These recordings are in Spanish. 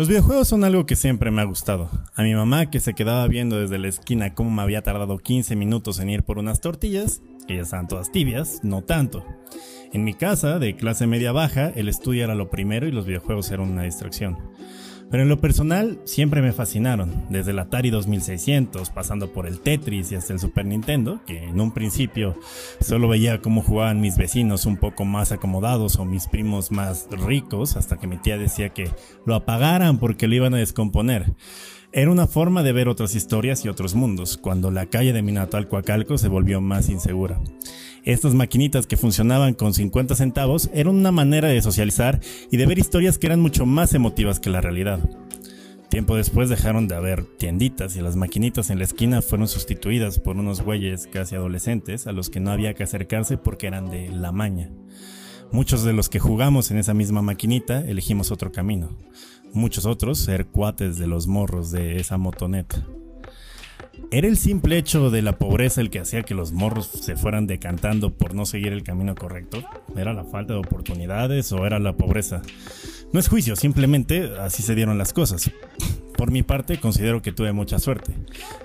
Los videojuegos son algo que siempre me ha gustado. A mi mamá, que se quedaba viendo desde la esquina cómo me había tardado 15 minutos en ir por unas tortillas, que ya estaban todas tibias, no tanto. En mi casa, de clase media baja, el estudio era lo primero y los videojuegos eran una distracción. Pero en lo personal siempre me fascinaron, desde el Atari 2600, pasando por el Tetris y hasta el Super Nintendo, que en un principio solo veía cómo jugaban mis vecinos un poco más acomodados o mis primos más ricos, hasta que mi tía decía que lo apagaran porque lo iban a descomponer. Era una forma de ver otras historias y otros mundos, cuando la calle de Minato Coacalco se volvió más insegura. Estas maquinitas que funcionaban con 50 centavos eran una manera de socializar y de ver historias que eran mucho más emotivas que la realidad. Tiempo después dejaron de haber tienditas y las maquinitas en la esquina fueron sustituidas por unos güeyes casi adolescentes a los que no había que acercarse porque eran de la maña. Muchos de los que jugamos en esa misma maquinita elegimos otro camino. Muchos otros ser cuates de los morros de esa motoneta. ¿Era el simple hecho de la pobreza el que hacía que los morros se fueran decantando por no seguir el camino correcto? ¿Era la falta de oportunidades o era la pobreza? No es juicio, simplemente así se dieron las cosas. Por mi parte, considero que tuve mucha suerte.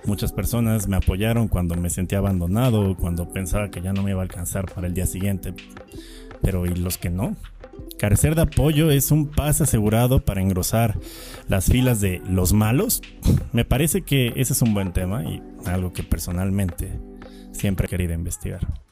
Muchas personas me apoyaron cuando me sentía abandonado, cuando pensaba que ya no me iba a alcanzar para el día siguiente. Pero ¿y los que no? Carecer de apoyo es un paso asegurado para engrosar las filas de los malos. Me parece que ese es un buen tema y algo que personalmente siempre he querido investigar.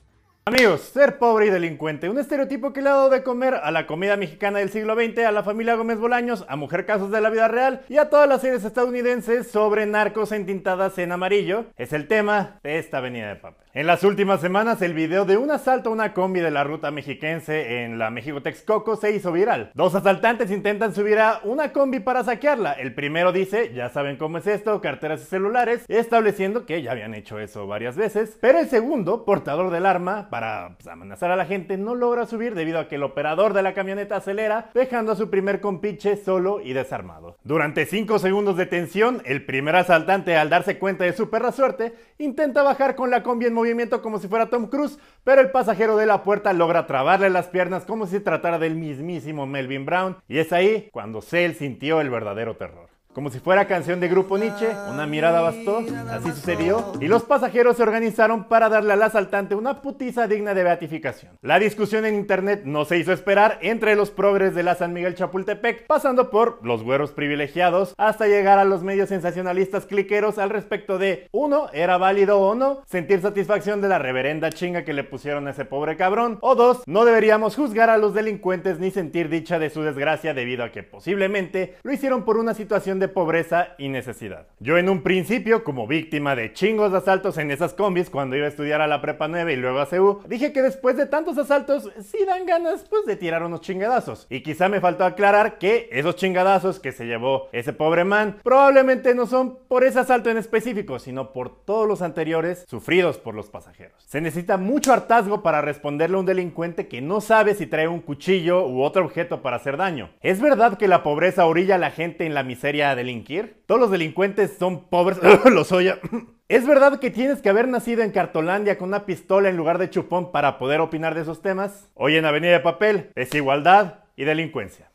Amigos, ser pobre y delincuente, un estereotipo que le ha dado de comer a la comida mexicana del siglo XX, a la familia Gómez Bolaños, a Mujer Casos de la Vida Real y a todas las series estadounidenses sobre narcos entintadas en amarillo, es el tema de esta avenida de papel. En las últimas semanas, el video de un asalto a una combi de la ruta mexiquense en la México Texcoco se hizo viral. Dos asaltantes intentan subir a una combi para saquearla. El primero dice, ya saben cómo es esto, carteras y celulares, estableciendo que ya habían hecho eso varias veces. Pero el segundo, portador del arma, para pues, amenazar a la gente, no logra subir debido a que el operador de la camioneta acelera, dejando a su primer compiche solo y desarmado. Durante 5 segundos de tensión, el primer asaltante, al darse cuenta de su perra suerte, intenta bajar con la combi en movimiento como si fuera Tom Cruise, pero el pasajero de la puerta logra trabarle las piernas como si se tratara del mismísimo Melvin Brown, y es ahí cuando Cell sintió el verdadero terror. Como si fuera canción de grupo Nietzsche, una mirada bastó, así sucedió, y los pasajeros se organizaron para darle al asaltante una putiza digna de beatificación. La discusión en internet no se hizo esperar entre los progres de la San Miguel Chapultepec, pasando por los güeros privilegiados, hasta llegar a los medios sensacionalistas cliqueros al respecto de, uno, ¿era válido o no sentir satisfacción de la reverenda chinga que le pusieron a ese pobre cabrón? O dos, no deberíamos juzgar a los delincuentes ni sentir dicha de su desgracia debido a que posiblemente lo hicieron por una situación de pobreza y necesidad. Yo en un principio, como víctima de chingos asaltos en esas combis cuando iba a estudiar a la prepa 9 y luego a CEU, dije que después de tantos asaltos sí dan ganas pues de tirar unos chingadazos. Y quizá me faltó aclarar que esos chingadazos que se llevó ese pobre man probablemente no son por ese asalto en específico, sino por todos los anteriores sufridos por los pasajeros. Se necesita mucho hartazgo para responderle a un delincuente que no sabe si trae un cuchillo u otro objeto para hacer daño. Es verdad que la pobreza orilla a la gente en la miseria delinquir? ¿Todos los delincuentes son pobres? los oye. ¿Es verdad que tienes que haber nacido en Cartolandia con una pistola en lugar de chupón para poder opinar de esos temas? Hoy en Avenida de Papel, desigualdad y delincuencia.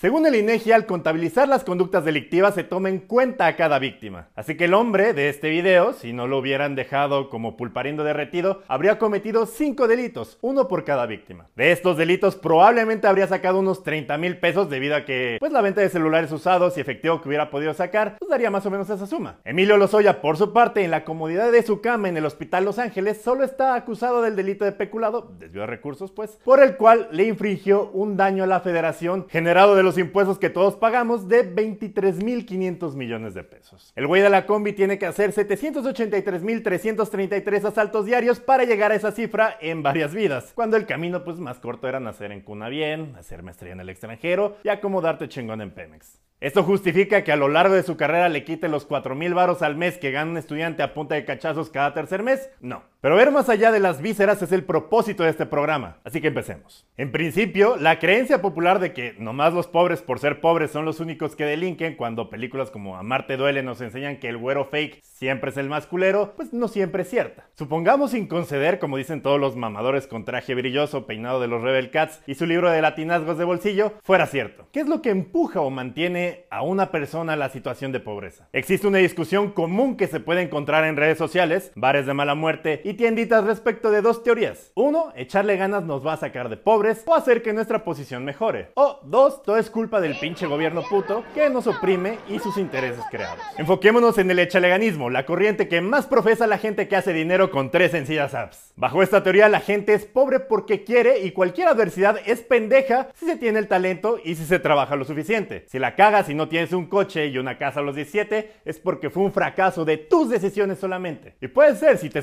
Según el INEGI, al contabilizar las conductas delictivas se toma en cuenta a cada víctima. Así que el hombre de este video, si no lo hubieran dejado como pulparindo derretido, habría cometido 5 delitos, uno por cada víctima. De estos delitos probablemente habría sacado unos 30 mil pesos debido a que, pues la venta de celulares usados y efectivo que hubiera podido sacar, pues daría más o menos esa suma. Emilio Lozoya, por su parte, en la comodidad de su cama en el Hospital Los Ángeles, solo está acusado del delito de peculado, desvío de recursos pues, por el cual le infringió un daño a la federación generado de los impuestos que todos pagamos de 23.500 millones de pesos. El güey de la combi tiene que hacer 783.333 asaltos diarios para llegar a esa cifra en varias vidas, cuando el camino pues más corto era nacer en cuna bien, hacer maestría en el extranjero y acomodarte chingón en Pemex. ¿Esto justifica que a lo largo de su carrera le quite los 4.000 varos al mes que gana un estudiante a punta de cachazos cada tercer mes? No. Pero ver más allá de las vísceras es el propósito de este programa, así que empecemos. En principio, la creencia popular de que nomás los pobres por ser pobres son los únicos que delinquen cuando películas como Amarte duele nos enseñan que el güero fake siempre es el más culero, pues no siempre es cierta. Supongamos sin conceder, como dicen todos los mamadores con traje brilloso peinado de los Rebel Cats y su libro de latinazgos de bolsillo, fuera cierto. ¿Qué es lo que empuja o mantiene a una persona a la situación de pobreza? Existe una discusión común que se puede encontrar en redes sociales, bares de mala muerte y tienditas respecto de dos teorías. Uno, echarle ganas nos va a sacar de pobres o hacer que nuestra posición mejore. O dos, todo es culpa del pinche gobierno puto que nos oprime y sus intereses creados. Enfoquémonos en el echaleganismo, la corriente que más profesa la gente que hace dinero con tres sencillas apps. Bajo esta teoría, la gente es pobre porque quiere y cualquier adversidad es pendeja si se tiene el talento y si se trabaja lo suficiente. Si la cagas y no tienes un coche y una casa a los 17, es porque fue un fracaso de tus decisiones solamente. Y puede ser si te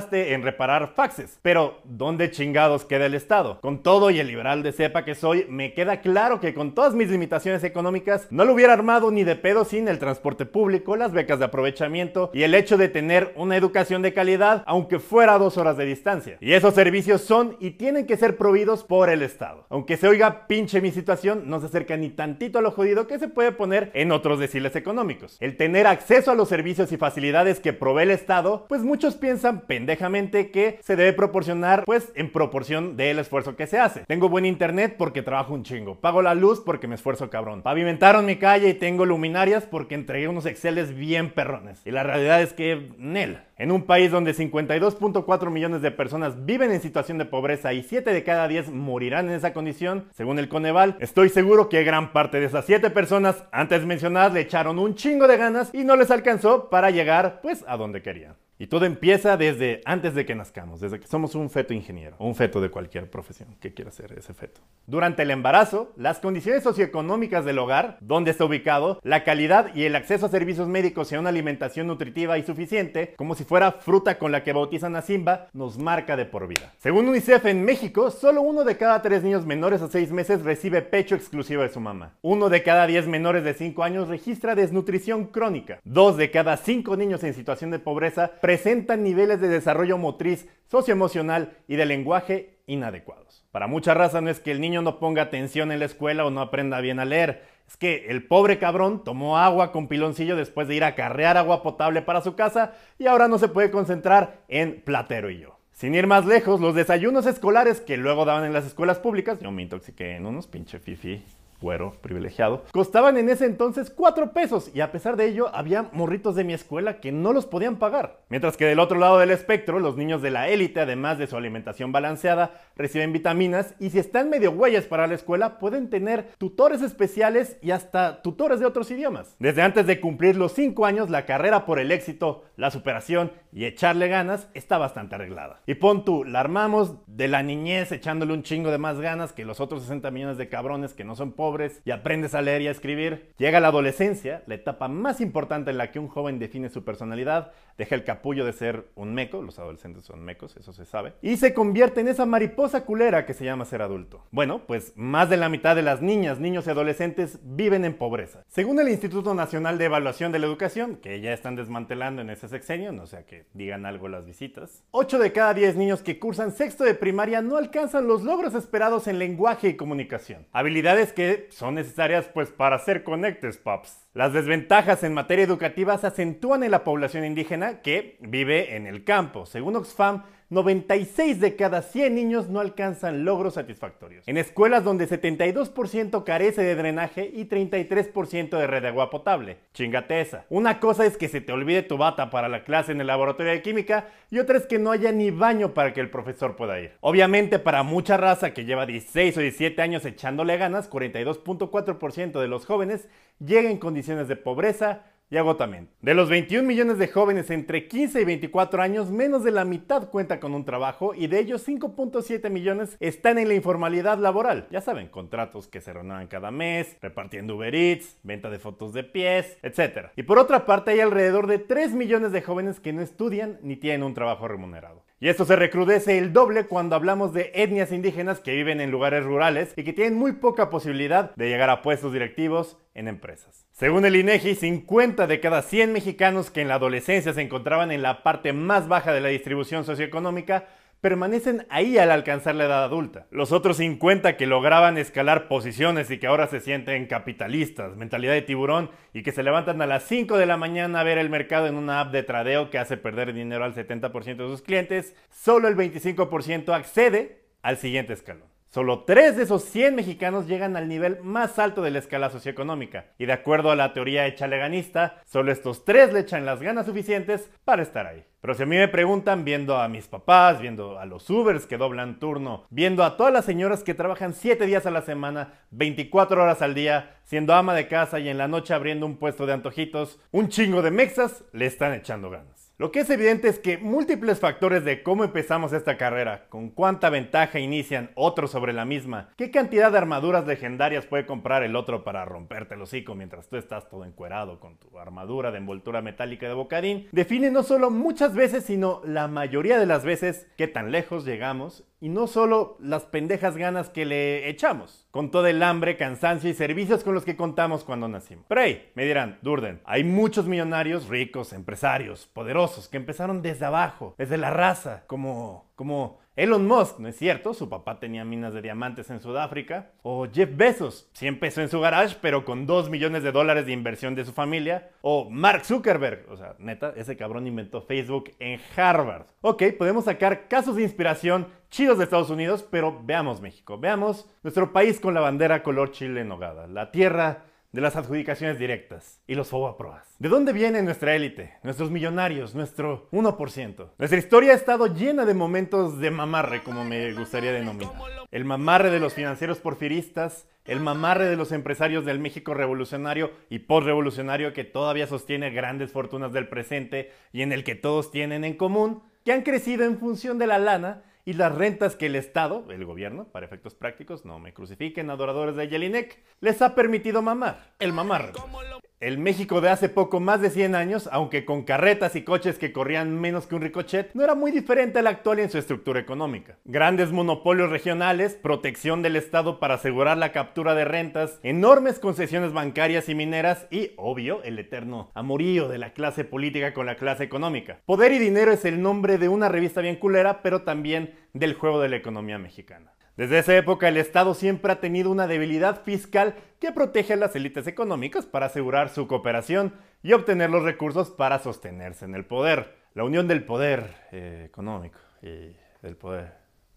especializaste en reparar faxes, pero ¿dónde chingados queda el Estado? Con todo y el liberal de cepa que soy, me queda claro que con todas mis limitaciones económicas no lo hubiera armado ni de pedo sin el transporte público, las becas de aprovechamiento y el hecho de tener una educación de calidad, aunque fuera a dos horas de distancia. Y esos servicios son y tienen que ser proveídos por el Estado. Aunque se oiga pinche mi situación, no se acerca ni tantito a lo jodido que se puede poner en otros deciles económicos. El tener acceso a los servicios y facilidades que provee el Estado, pues muchos piensan que se debe proporcionar pues en proporción del esfuerzo que se hace. Tengo buen internet porque trabajo un chingo. Pago la luz porque me esfuerzo cabrón. Pavimentaron mi calle y tengo luminarias porque entregué unos exceles bien perrones. Y la realidad es que, Nel, en un país donde 52.4 millones de personas viven en situación de pobreza y 7 de cada 10 morirán en esa condición, según el Coneval, estoy seguro que gran parte de esas 7 personas antes mencionadas le echaron un chingo de ganas y no les alcanzó para llegar pues a donde querían. Y todo empieza desde antes de que nazcamos, desde que somos un feto ingeniero o un feto de cualquier profesión que quiera ser ese feto. Durante el embarazo, las condiciones socioeconómicas del hogar, donde está ubicado, la calidad y el acceso a servicios médicos y a una alimentación nutritiva y suficiente, como si fuera fruta con la que bautizan a Simba, nos marca de por vida. Según UNICEF en México, solo uno de cada tres niños menores a seis meses recibe pecho exclusivo de su mamá. Uno de cada diez menores de 5 años registra desnutrición crónica. Dos de cada cinco niños en situación de pobreza presentan niveles de desarrollo motriz, socioemocional y de lenguaje inadecuados. Para mucha raza no es que el niño no ponga atención en la escuela o no aprenda bien a leer, es que el pobre cabrón tomó agua con piloncillo después de ir a carrear agua potable para su casa y ahora no se puede concentrar en platero y yo. Sin ir más lejos, los desayunos escolares que luego daban en las escuelas públicas, yo me intoxiqué en unos pinche fifi güero, privilegiado, costaban en ese entonces 4 pesos y a pesar de ello había morritos de mi escuela que no los podían pagar. Mientras que del otro lado del espectro, los niños de la élite, además de su alimentación balanceada, reciben vitaminas y si están medio güeyes para la escuela, pueden tener tutores especiales y hasta tutores de otros idiomas. Desde antes de cumplir los 5 años, la carrera por el éxito, la superación y echarle ganas está bastante arreglada. Y pon tú, la armamos de la niñez echándole un chingo de más ganas que los otros 60 millones de cabrones que no son pobres y aprendes a leer y a escribir. Llega la adolescencia, la etapa más importante en la que un joven define su personalidad, deja el capullo de ser un meco, los adolescentes son mecos, eso se sabe, y se convierte en esa mariposa culera que se llama ser adulto. Bueno, pues más de la mitad de las niñas, niños y adolescentes viven en pobreza. Según el Instituto Nacional de Evaluación de la Educación, que ya están desmantelando en ese sexenio, no sea que digan algo las visitas, 8 de cada 10 niños que cursan sexto de primaria no alcanzan los logros esperados en lenguaje y comunicación. Habilidades que son necesarias pues para ser conectes, paps. Las desventajas en materia educativa se acentúan en la población indígena que vive en el campo. Según Oxfam, 96 de cada 100 niños no alcanzan logros satisfactorios. En escuelas donde 72% carece de drenaje y 33% de red de agua potable. Chingate esa. Una cosa es que se te olvide tu bata para la clase en el laboratorio de química y otra es que no haya ni baño para que el profesor pueda ir. Obviamente para mucha raza que lleva 16 o 17 años echándole ganas, 42.4% de los jóvenes llega en condiciones de pobreza, y agotamiento. De los 21 millones de jóvenes entre 15 y 24 años, menos de la mitad cuenta con un trabajo y de ellos 5.7 millones están en la informalidad laboral. Ya saben, contratos que se renuevan cada mes, repartiendo Uber Eats, venta de fotos de pies, etc. Y por otra parte hay alrededor de 3 millones de jóvenes que no estudian ni tienen un trabajo remunerado. Y esto se recrudece el doble cuando hablamos de etnias indígenas que viven en lugares rurales y que tienen muy poca posibilidad de llegar a puestos directivos en empresas. Según el INEGI, 50 de cada 100 mexicanos que en la adolescencia se encontraban en la parte más baja de la distribución socioeconómica permanecen ahí al alcanzar la edad adulta. Los otros 50 que lograban escalar posiciones y que ahora se sienten capitalistas, mentalidad de tiburón y que se levantan a las 5 de la mañana a ver el mercado en una app de tradeo que hace perder dinero al 70% de sus clientes, solo el 25% accede al siguiente escalón. Solo 3 de esos 100 mexicanos llegan al nivel más alto de la escala socioeconómica, y de acuerdo a la teoría echaleganista, solo estos 3 le echan las ganas suficientes para estar ahí. Pero si a mí me preguntan, viendo a mis papás, viendo a los Ubers que doblan turno, viendo a todas las señoras que trabajan 7 días a la semana, 24 horas al día, siendo ama de casa y en la noche abriendo un puesto de antojitos, un chingo de mexas le están echando ganas. Lo que es evidente es que múltiples factores de cómo empezamos esta carrera, con cuánta ventaja inician otros sobre la misma, qué cantidad de armaduras legendarias puede comprar el otro para romperte el hocico mientras tú estás todo encuerado con tu armadura de envoltura metálica de bocadín, define no solo muchas veces, sino la mayoría de las veces qué tan lejos llegamos y no solo las pendejas ganas que le echamos, con todo el hambre, cansancio y servicios con los que contamos cuando nacimos. Pero hey, me dirán, Durden, hay muchos millonarios ricos, empresarios, poderosos, que empezaron desde abajo, desde la raza, como, como Elon Musk, ¿no es cierto? Su papá tenía minas de diamantes en Sudáfrica. O Jeff Bezos, sí empezó en su garage, pero con 2 millones de dólares de inversión de su familia. O Mark Zuckerberg, o sea, neta, ese cabrón inventó Facebook en Harvard. Ok, podemos sacar casos de inspiración chidos de Estados Unidos, pero veamos México, veamos nuestro país con la bandera color chile en nogada, la tierra de las adjudicaciones directas y los pruebas. ¿De dónde viene nuestra élite, nuestros millonarios, nuestro 1%? Nuestra historia ha estado llena de momentos de mamarre, como me gustaría denominar. El mamarre de los financieros porfiristas, el mamarre de los empresarios del México revolucionario y postrevolucionario que todavía sostiene grandes fortunas del presente y en el que todos tienen en común, que han crecido en función de la lana y las rentas que el Estado, el gobierno, para efectos prácticos, no me crucifiquen adoradores de Jelinek, les ha permitido mamar, el mamar. El México de hace poco más de 100 años, aunque con carretas y coches que corrían menos que un ricochet, no era muy diferente al actual en su estructura económica. Grandes monopolios regionales, protección del Estado para asegurar la captura de rentas, enormes concesiones bancarias y mineras y, obvio, el eterno amorío de la clase política con la clase económica. Poder y dinero es el nombre de una revista bien culera, pero también del juego de la economía mexicana. Desde esa época el Estado siempre ha tenido una debilidad fiscal que protege a las élites económicas para asegurar su cooperación y obtener los recursos para sostenerse en el poder. La unión del poder eh, económico y del poder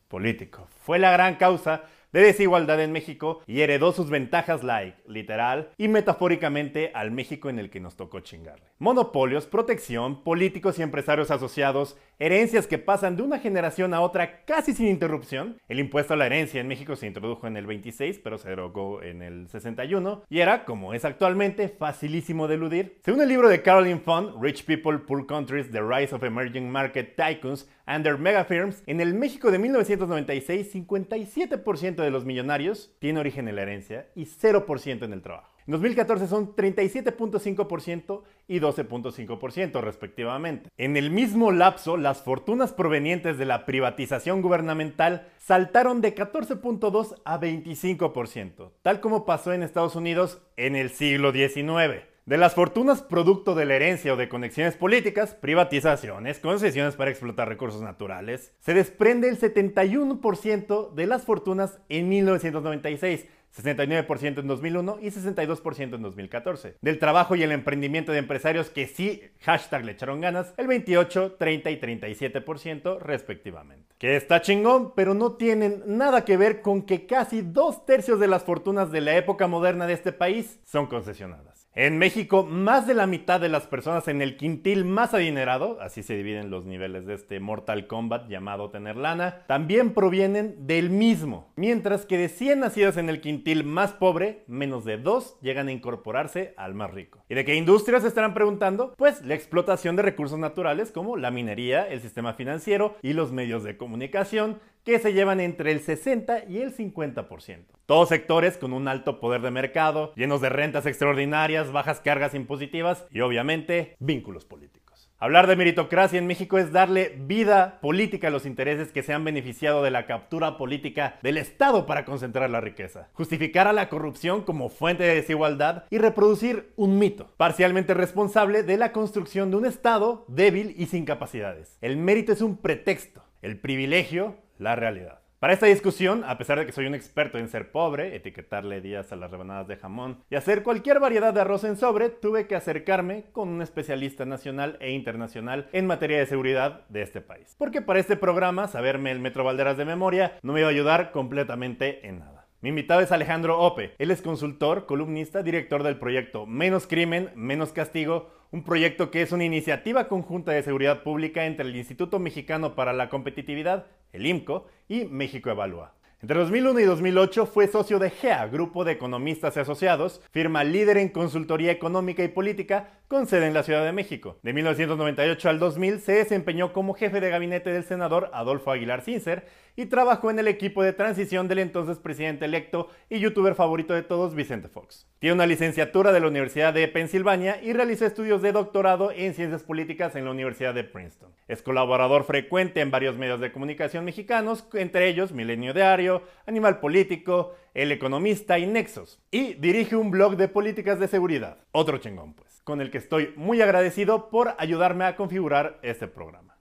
político fue la gran causa de desigualdad en México y heredó sus ventajas like, literal y metafóricamente al México en el que nos tocó chingarle. Monopolios, protección, políticos y empresarios asociados, herencias que pasan de una generación a otra casi sin interrupción. El impuesto a la herencia en México se introdujo en el 26, pero se derogó en el 61 y era, como es actualmente, facilísimo de eludir. Según el libro de Caroline Fund, Rich People, Poor Countries, The Rise of Emerging Market Tycoons and Their Mega Firms, en el México de 1996, 57% de los millonarios tiene origen en la herencia y 0% en el trabajo. En 2014 son 37.5% y 12.5% respectivamente. En el mismo lapso, las fortunas provenientes de la privatización gubernamental saltaron de 14.2 a 25%, tal como pasó en Estados Unidos en el siglo XIX. De las fortunas producto de la herencia o de conexiones políticas, privatizaciones, concesiones para explotar recursos naturales, se desprende el 71% de las fortunas en 1996, 69% en 2001 y 62% en 2014. Del trabajo y el emprendimiento de empresarios que sí, hashtag le echaron ganas, el 28, 30 y 37% respectivamente. Que está chingón, pero no tienen nada que ver con que casi dos tercios de las fortunas de la época moderna de este país son concesionadas. En México, más de la mitad de las personas en el quintil más adinerado, así se dividen los niveles de este Mortal Kombat llamado tener lana, también provienen del mismo. Mientras que de 100 nacidos en el quintil más pobre, menos de 2 llegan a incorporarse al más rico. ¿Y de qué industrias se estarán preguntando? Pues la explotación de recursos naturales como la minería, el sistema financiero y los medios de comunicación, que se llevan entre el 60 y el 50%. Todos sectores con un alto poder de mercado, llenos de rentas extraordinarias, bajas cargas impositivas y obviamente vínculos políticos. Hablar de meritocracia en México es darle vida política a los intereses que se han beneficiado de la captura política del Estado para concentrar la riqueza, justificar a la corrupción como fuente de desigualdad y reproducir un mito, parcialmente responsable de la construcción de un Estado débil y sin capacidades. El mérito es un pretexto, el privilegio, la realidad. Para esta discusión, a pesar de que soy un experto en ser pobre, etiquetarle días a las rebanadas de jamón y hacer cualquier variedad de arroz en sobre, tuve que acercarme con un especialista nacional e internacional en materia de seguridad de este país. Porque para este programa, saberme el Metro Valderas de memoria no me iba a ayudar completamente en nada. Mi invitado es Alejandro Ope. Él es consultor, columnista, director del proyecto Menos Crimen, Menos Castigo, un proyecto que es una iniciativa conjunta de seguridad pública entre el Instituto Mexicano para la Competitividad, el IMCO, y México Evalúa. Entre 2001 y 2008 fue socio de GEA, Grupo de Economistas y Asociados, firma líder en consultoría económica y política con sede en la Ciudad de México. De 1998 al 2000 se desempeñó como jefe de gabinete del senador Adolfo Aguilar Cincer y trabajó en el equipo de transición del entonces presidente electo y youtuber favorito de todos, Vicente Fox. Tiene una licenciatura de la Universidad de Pensilvania y realizó estudios de doctorado en ciencias políticas en la Universidad de Princeton. Es colaborador frecuente en varios medios de comunicación mexicanos, entre ellos Milenio Diario, Animal Político, El Economista y Nexos. Y dirige un blog de políticas de seguridad. Otro chingón, pues, con el que estoy muy agradecido por ayudarme a configurar este programa.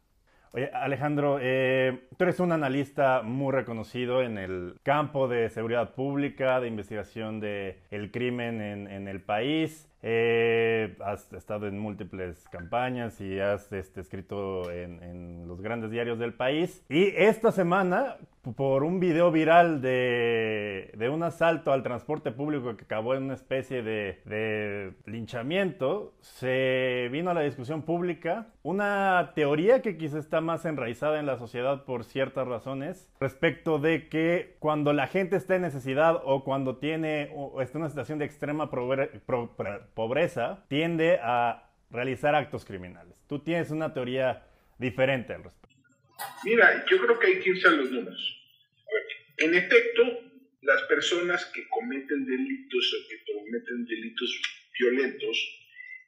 Oye, Alejandro, eh, tú eres un analista muy reconocido en el campo de seguridad pública, de investigación del el crimen en, en el país. Eh, has estado en múltiples campañas y has este, escrito en, en, los grandes diarios del país. Y esta semana, por un video viral de, de un asalto al transporte público que acabó en una especie de, de, linchamiento, se vino a la discusión pública una teoría que quizá está más enraizada en la sociedad por ciertas razones, respecto de que cuando la gente está en necesidad o cuando tiene o está en una situación de extrema pobreza, pobreza tiende a realizar actos criminales. Tú tienes una teoría diferente al respecto. Mira, yo creo que hay que irse a los números. En efecto, las personas que cometen delitos o que cometen delitos violentos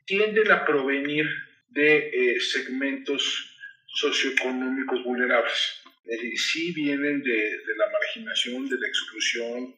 tienden a provenir de eh, segmentos socioeconómicos vulnerables. Es decir, sí vienen de, de la marginación, de la exclusión,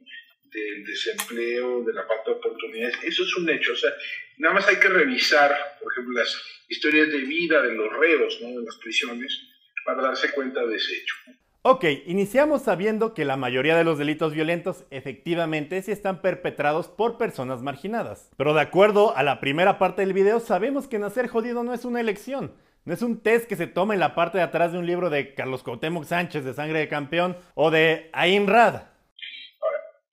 del desempleo, de la falta de oportunidades. Eso es un hecho. O sea, nada más hay que revisar, por ejemplo, las historias de vida de los reos, ¿no? de las prisiones, para darse cuenta de ese hecho. Ok, iniciamos sabiendo que la mayoría de los delitos violentos efectivamente sí están perpetrados por personas marginadas. Pero de acuerdo a la primera parte del video, sabemos que nacer jodido no es una elección. No es un test que se toma en la parte de atrás de un libro de Carlos Cuauhtémoc Sánchez de Sangre de Campeón o de Ayn Rad.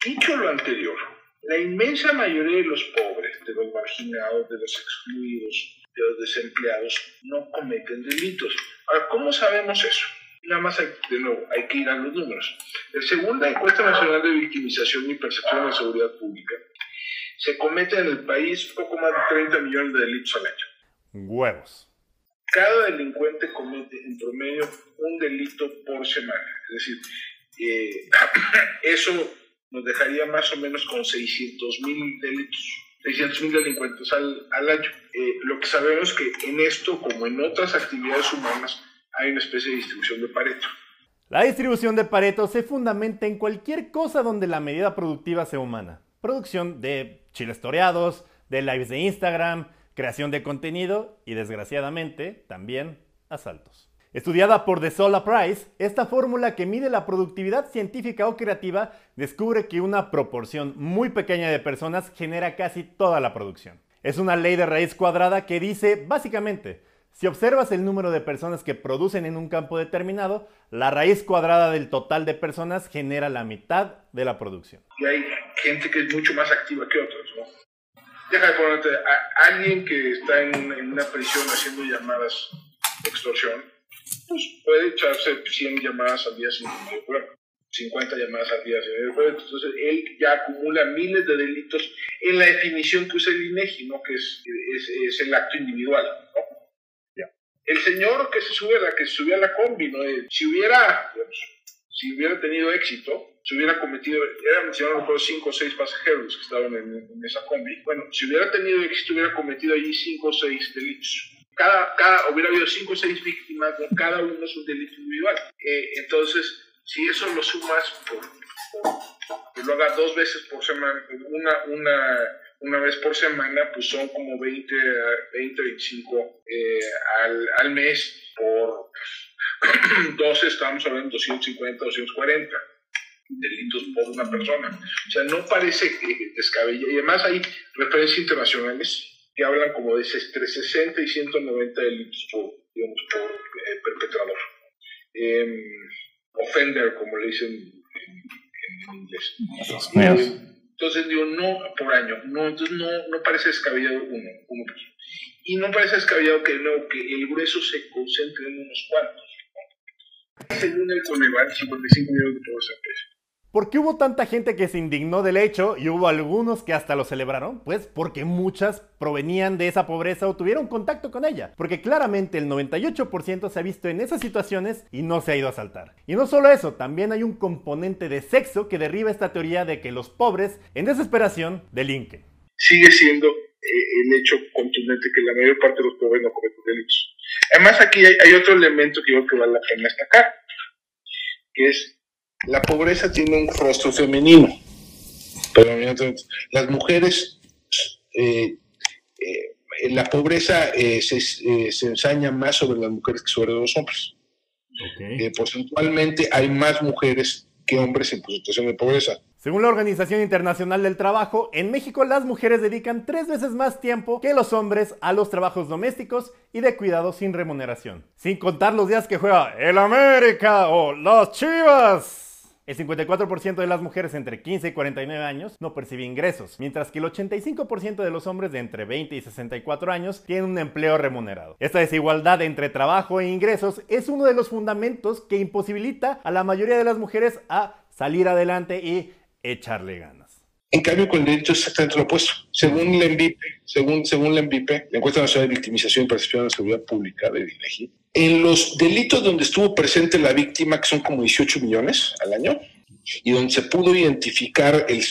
Dicho lo anterior, la inmensa mayoría de los pobres, de los marginados, de los excluidos, de los desempleados, no cometen delitos. Ahora, ¿cómo sabemos eso? Nada más, hay, de nuevo, hay que ir a los números. La segunda encuesta nacional de victimización y percepción de la seguridad pública, se cometen en el país poco más de 30 millones de delitos al año. Huevos. Cada delincuente comete en promedio un delito por semana. Es decir, eh, eso nos dejaría más o menos con 600 mil delitos. 600 mil delincuentes al, al año. Eh, lo que sabemos es que en esto, como en otras actividades humanas, hay una especie de distribución de Pareto. La distribución de Pareto se fundamenta en cualquier cosa donde la medida productiva sea humana. Producción de chiles toreados, de lives de Instagram, creación de contenido y desgraciadamente también asaltos. Estudiada por The Sola Price, esta fórmula que mide la productividad científica o creativa descubre que una proporción muy pequeña de personas genera casi toda la producción. Es una ley de raíz cuadrada que dice básicamente, si observas el número de personas que producen en un campo determinado, la raíz cuadrada del total de personas genera la mitad de la producción. Y hay gente que es mucho más activa que otros, ¿no? Deja de ponerte a alguien que está en, en una prisión haciendo llamadas de extorsión, pues puede echarse 100 llamadas al día sin problema. 50 llamadas al día sin. Entonces él ya acumula miles de delitos en la definición que usa el INEGI, ¿no? que es, es, es el acto individual. ¿no? El señor que se sube a la, que se subía a la combi, ¿no? si hubiera, digamos, si hubiera tenido éxito, si hubiera cometido, eran mencionados los cinco o seis pasajeros que estaban en, en, esa combi, bueno, si hubiera tenido éxito, hubiera cometido allí cinco o seis delitos. Cada, cada, hubiera habido cinco o seis víctimas, cada uno es un delito individual. Eh, entonces, si eso lo sumas por, que lo haga dos veces por semana, una, una, una vez por semana, pues son como 20, 20 25 eh, al, al mes. Por 12 estamos hablando de 250, 240 delitos por una persona. O sea, no parece descabellado. Y además hay referencias internacionales que hablan como de entre 60 y 190 delitos por, digamos, por eh, perpetrador. Em, offender, como le dicen en, inglés. Eh, entonces digo, no por año, no, entonces no, no parece descabellado uno, uno Y no parece descabellado que, no, que el grueso se concentre en unos cuantos. Según el Coneval, 55 millones de población ¿Por qué hubo tanta gente que se indignó del hecho y hubo algunos que hasta lo celebraron? Pues porque muchas provenían de esa pobreza o tuvieron contacto con ella. Porque claramente el 98% se ha visto en esas situaciones y no se ha ido a saltar. Y no solo eso, también hay un componente de sexo que derriba esta teoría de que los pobres, en desesperación, delinquen. Sigue siendo eh, el hecho contundente que la mayor parte de los pobres no cometen delitos. Además aquí hay, hay otro elemento que yo creo que vale la pena destacar, que es la pobreza tiene un rostro femenino. Pero las mujeres, eh, eh, la pobreza eh, se, se, ensaña más sobre las mujeres que sobre los hombres. porcentualmente hay más mujeres que hombres en situación de pobreza. Según la Organización Internacional del Trabajo, en México las mujeres dedican tres veces más tiempo que los hombres a los trabajos domésticos y de cuidado sin remuneración. Sin contar los días que juega el América o las Chivas. El 54% de las mujeres entre 15 y 49 años no percibe ingresos, mientras que el 85% de los hombres de entre 20 y 64 años tienen un empleo remunerado. Esta desigualdad entre trabajo e ingresos es uno de los fundamentos que imposibilita a la mayoría de las mujeres a salir adelante y echarle ganas. En cambio, con el derecho es exactamente lo opuesto. Según la ENVIPE, según, la ENVIPE, la Encuesta Nacional de Victimización y Participación en la Seguridad Pública de INEGI, en los delitos donde estuvo presente la víctima, que son como 18 millones al año, y donde se pudo identificar el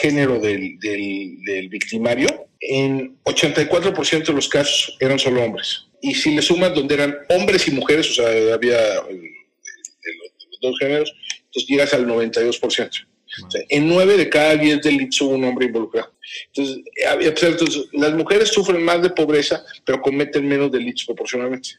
género del, del, victimario, en 84% de los casos eran solo hombres. Y si le sumas donde eran hombres y mujeres, o sea, había los dos géneros, entonces llegas al 92% en nueve de cada diez delitos hubo un hombre involucrado. Entonces, entonces, las mujeres sufren más de pobreza, pero cometen menos delitos proporcionalmente.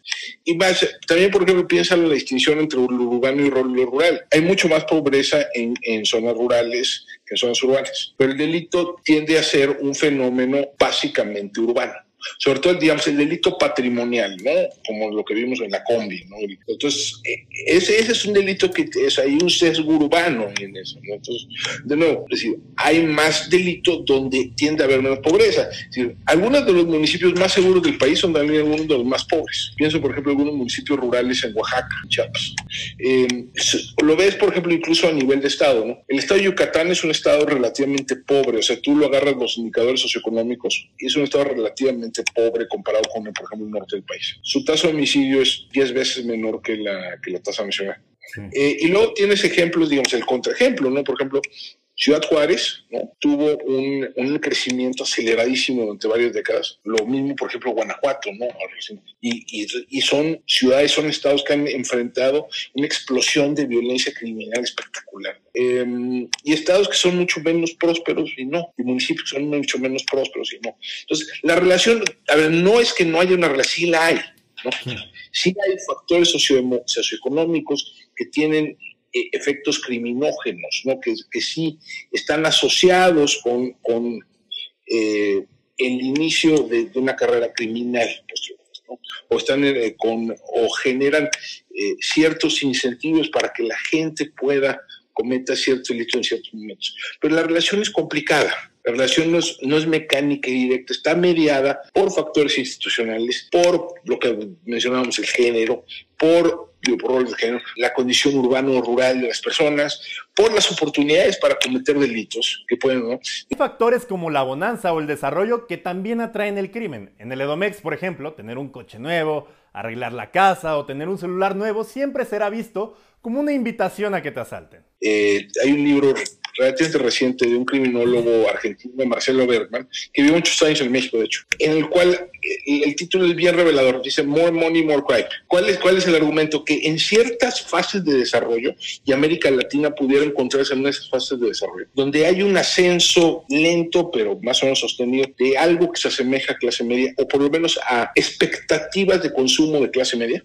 Y más, también, por ejemplo, piensa en la distinción entre urbano y rural. Hay mucho más pobreza en, en zonas rurales que en zonas urbanas, pero el delito tiende a ser un fenómeno básicamente urbano sobre todo, digamos, el delito patrimonial, ¿no? Como lo que vimos en la combi, ¿no? Entonces, e, ese, ese es un delito que es, hay un sesgo urbano en eso, ¿no? Entonces, de nuevo, es decir, hay más delito donde tiende a haber menos pobreza. Es algunos de los municipios más seguros del país son también algunos de los más pobres. Pienso, por ejemplo, algunos municipios rurales en Oaxaca, Chiapas. Eh, lo ves, por ejemplo, incluso a nivel de estado, ¿no? El estado de Yucatán es un estado relativamente pobre, o sea, tú lo agarras los indicadores socioeconómicos y es un estado relativamente pobre comparado con, por ejemplo, el norte del país. Su tasa de homicidio es 10 veces menor que la, que la tasa nacional. Eh, y luego tienes ejemplos, digamos, el contraejemplo, ¿no? Por ejemplo, Ciudad Juárez ¿no? tuvo un, un, crecimiento aceleradísimo durante varias décadas. Lo mismo, por ejemplo, Guanajuato, ¿no? Y, y, y, son ciudades, son estados que han enfrentado una explosión de violencia criminal espectacular. Em, y estados que son mucho menos prósperos y no, y municipios que son mucho menos prósperos y no. Entonces, la relación, a ver, no es que no haya una relación, sí la hay. ¿no? Sí hay factores socioeconómicos que tienen efectos criminógenos, ¿no? que, que sí están asociados con, con eh, el inicio de, una carrera criminal, o están eh, con o generan ciertos incentivos para que la gente pueda cometer ciertos delitos en ciertos momentos. Pero la relación es complicada. La relación no es, no es, mecánica y directa, está mediada por factores institucionales, por lo que mencionábamos, el género, por por de género, la condición urbano o rural de las personas, por las oportunidades para cometer delitos que pueden, ¿no? Factores como la bonanza o el desarrollo que también atraen el crimen. En el Edomex, por ejemplo, tener un coche nuevo, arreglar la casa o tener un celular nuevo siempre será visto como una invitación a que te asalten. Eh, hay un libro relativamente reciente de un criminólogo argentino, Marcelo Bergman, que vivió muchos años en México, de hecho, en el cual eh, el, título es bien revelador, dice More Money, More Crime. ¿Cuál es, ¿Cuál es el argumento? Que en ciertas fases de desarrollo, y América Latina pudiera encontrarse en esas fases de desarrollo, donde hay un ascenso lento, pero más o menos sostenido, de algo que se asemeja a clase media, o por lo menos a expectativas de consumo de clase media,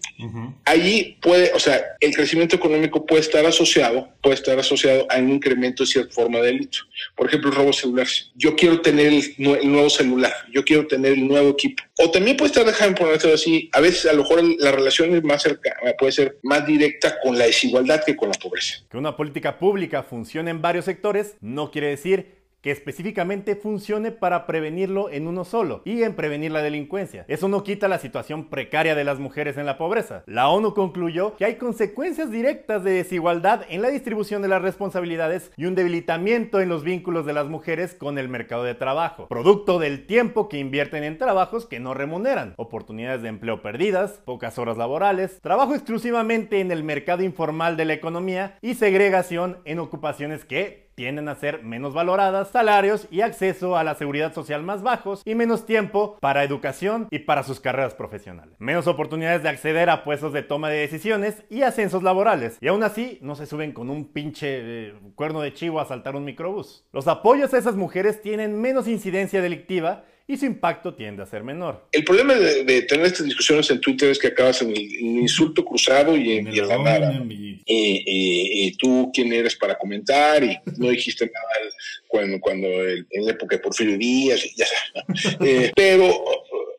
allí puede, o sea, el crecimiento económico puede estar asociado, puede estar asociado a un incremento de cierta forma de delito. Por ejemplo, robos celulares. Yo quiero tener el, nuevo celular, yo quiero tener el nuevo equipo. O también puede estar, dejando ponerlo así, a veces a lo mejor la relación es más cercana, puede ser más directa con la desigualdad que con la pobreza. Que una política pública funcione en varios sectores no quiere decir que específicamente funcione para prevenirlo en uno solo y en prevenir la delincuencia. Eso no quita la situación precaria de las mujeres en la pobreza. La ONU concluyó que hay consecuencias directas de desigualdad en la distribución de las responsabilidades y un debilitamiento en los vínculos de las mujeres con el mercado de trabajo, producto del tiempo que invierten en trabajos que no remuneran, oportunidades de empleo perdidas, pocas horas laborales, trabajo exclusivamente en el mercado informal de la economía y segregación en ocupaciones que tienden a ser menos valoradas, salarios y acceso a la seguridad social más bajos y menos tiempo para educación y para sus carreras profesionales. Menos oportunidades de acceder a puestos de toma de decisiones y ascensos laborales. Y aún así, no se suben con un pinche eh, cuerno de chivo a saltar un microbús. Los apoyos a esas mujeres tienen menos incidencia delictiva y su impacto tiende a ser menor. El problema de, tener estas discusiones en Twitter es que acabas en el, insulto cruzado y en, la nada. Y, tú, ¿quién eres para comentar? Y no dijiste nada cuando, cuando en la época de Porfirio Díaz, ya eh, pero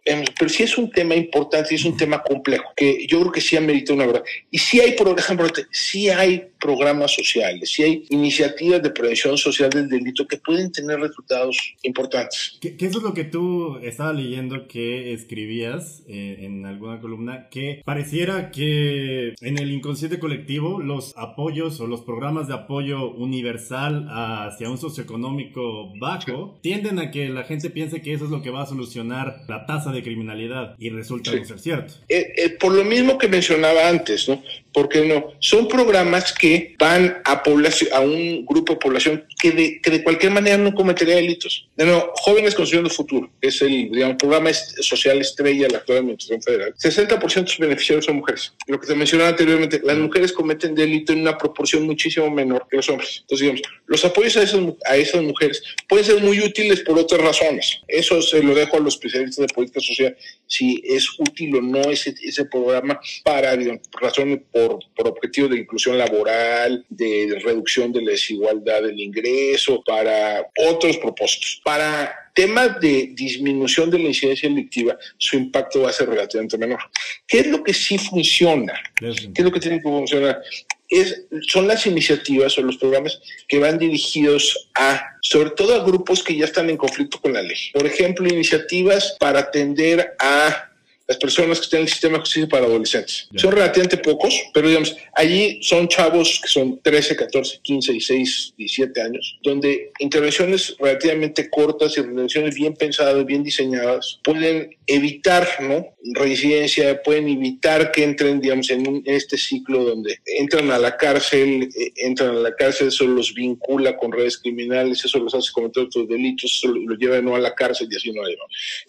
Em, pero sí es un tema importante y es un tema complejo, que yo creo que sí amerita una verdad. Y sí hay, por ejemplo, sí hay programas sociales, sí hay iniciativas de prevención social del delito que pueden tener resultados importantes. ¿Qué, eso es lo que tú estaba leyendo que escribías eh, en alguna columna? Que pareciera que en el inconsciente colectivo los apoyos o los programas de apoyo universal hacia un socioeconómico bajo tienden a que la gente piense que eso es lo que va a solucionar la tasa de criminalidad y resulta no ser cierto. Eh, eh, por lo mismo que mencionaba antes, ¿no? Porque no, son programas que van a población, a un grupo de población que de, que de cualquier manera no cometería delitos. De nuevo, Jóvenes Construyendo el Futuro, es el programa social estrella de la actual Administración Federal. 60% de sus beneficiarios son mujeres. Lo que te mencionaba anteriormente, las mujeres cometen delito en una proporción muchísimo menor que los hombres. Entonces, digamos, los apoyos a esas, a esas mujeres pueden ser muy útiles por otras razones. Eso se lo dejo a los especialistas de políticas sociales si es útil o no ese, ese programa para razones por, por objetivos de inclusión laboral, de reducción de la desigualdad del ingreso, para otros propósitos. Para temas de disminución de la incidencia delictiva, su impacto va a ser relativamente menor. ¿Qué es lo que sí funciona? ¿Qué es lo que tiene que funcionar? Es, son las iniciativas o los programas que van dirigidos a, sobre todo a grupos que ya están en conflicto con la ley. Por ejemplo, iniciativas para atender a las personas que están en el sistema de justicia para adolescentes. Son relativamente pocos, pero digamos, allí son chavos que son 13, 14, 15, 16, 17 años, donde intervenciones relativamente cortas y intervenciones bien pensadas, bien diseñadas, pueden evitar, ¿no? Reincidencia, pueden evitar que entren, digamos, en, este ciclo donde entran a la cárcel, eh, entran a la cárcel, eso los vincula con redes criminales, eso los hace cometer otros delitos, eso lo, lleva no a la cárcel y así no lleva.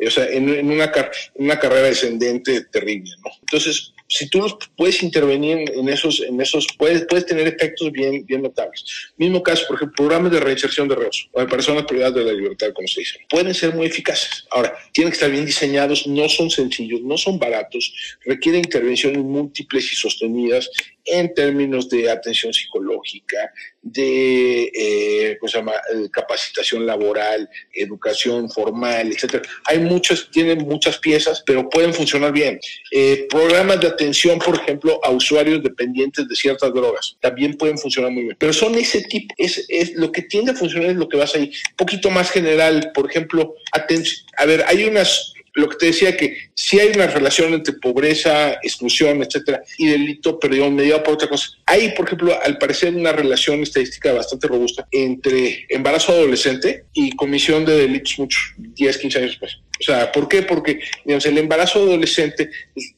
O sea, en, una, en una carrera de terrible, ¿no? Entonces, si tú puedes intervenir en esos, en esos puedes, puedes tener efectos bien, bien notables. Mismo caso, por ejemplo, programas de reinserción de reos o de personas privadas de la libertad, como se dice, pueden ser muy eficaces. Ahora, tienen que estar bien diseñados, no son sencillos, no son baratos, requieren intervenciones múltiples y sostenidas en términos de atención psicológica, de eh. Eh, capacitación laboral, educación formal, etcétera. Hay muchos, tienen muchas piezas, pero pueden funcionar bien. Eh, programas de atención, por ejemplo, a usuarios dependientes de ciertas drogas, también pueden funcionar muy bien. Pero son ese tipo, es, es lo que tiende a funcionar es lo que vas ahí, un poquito más general, por ejemplo, atención. A ver, hay unas lo que te decía que si hay una relación entre pobreza, exclusión, etcétera, y delito, pero digamos, mediado por otra cosa. Hay, por ejemplo, al parecer una relación estadística bastante robusta entre embarazo adolescente y comisión de delitos muchos, 10, 15 años después. O sea, ¿por qué? Porque digamos, el embarazo adolescente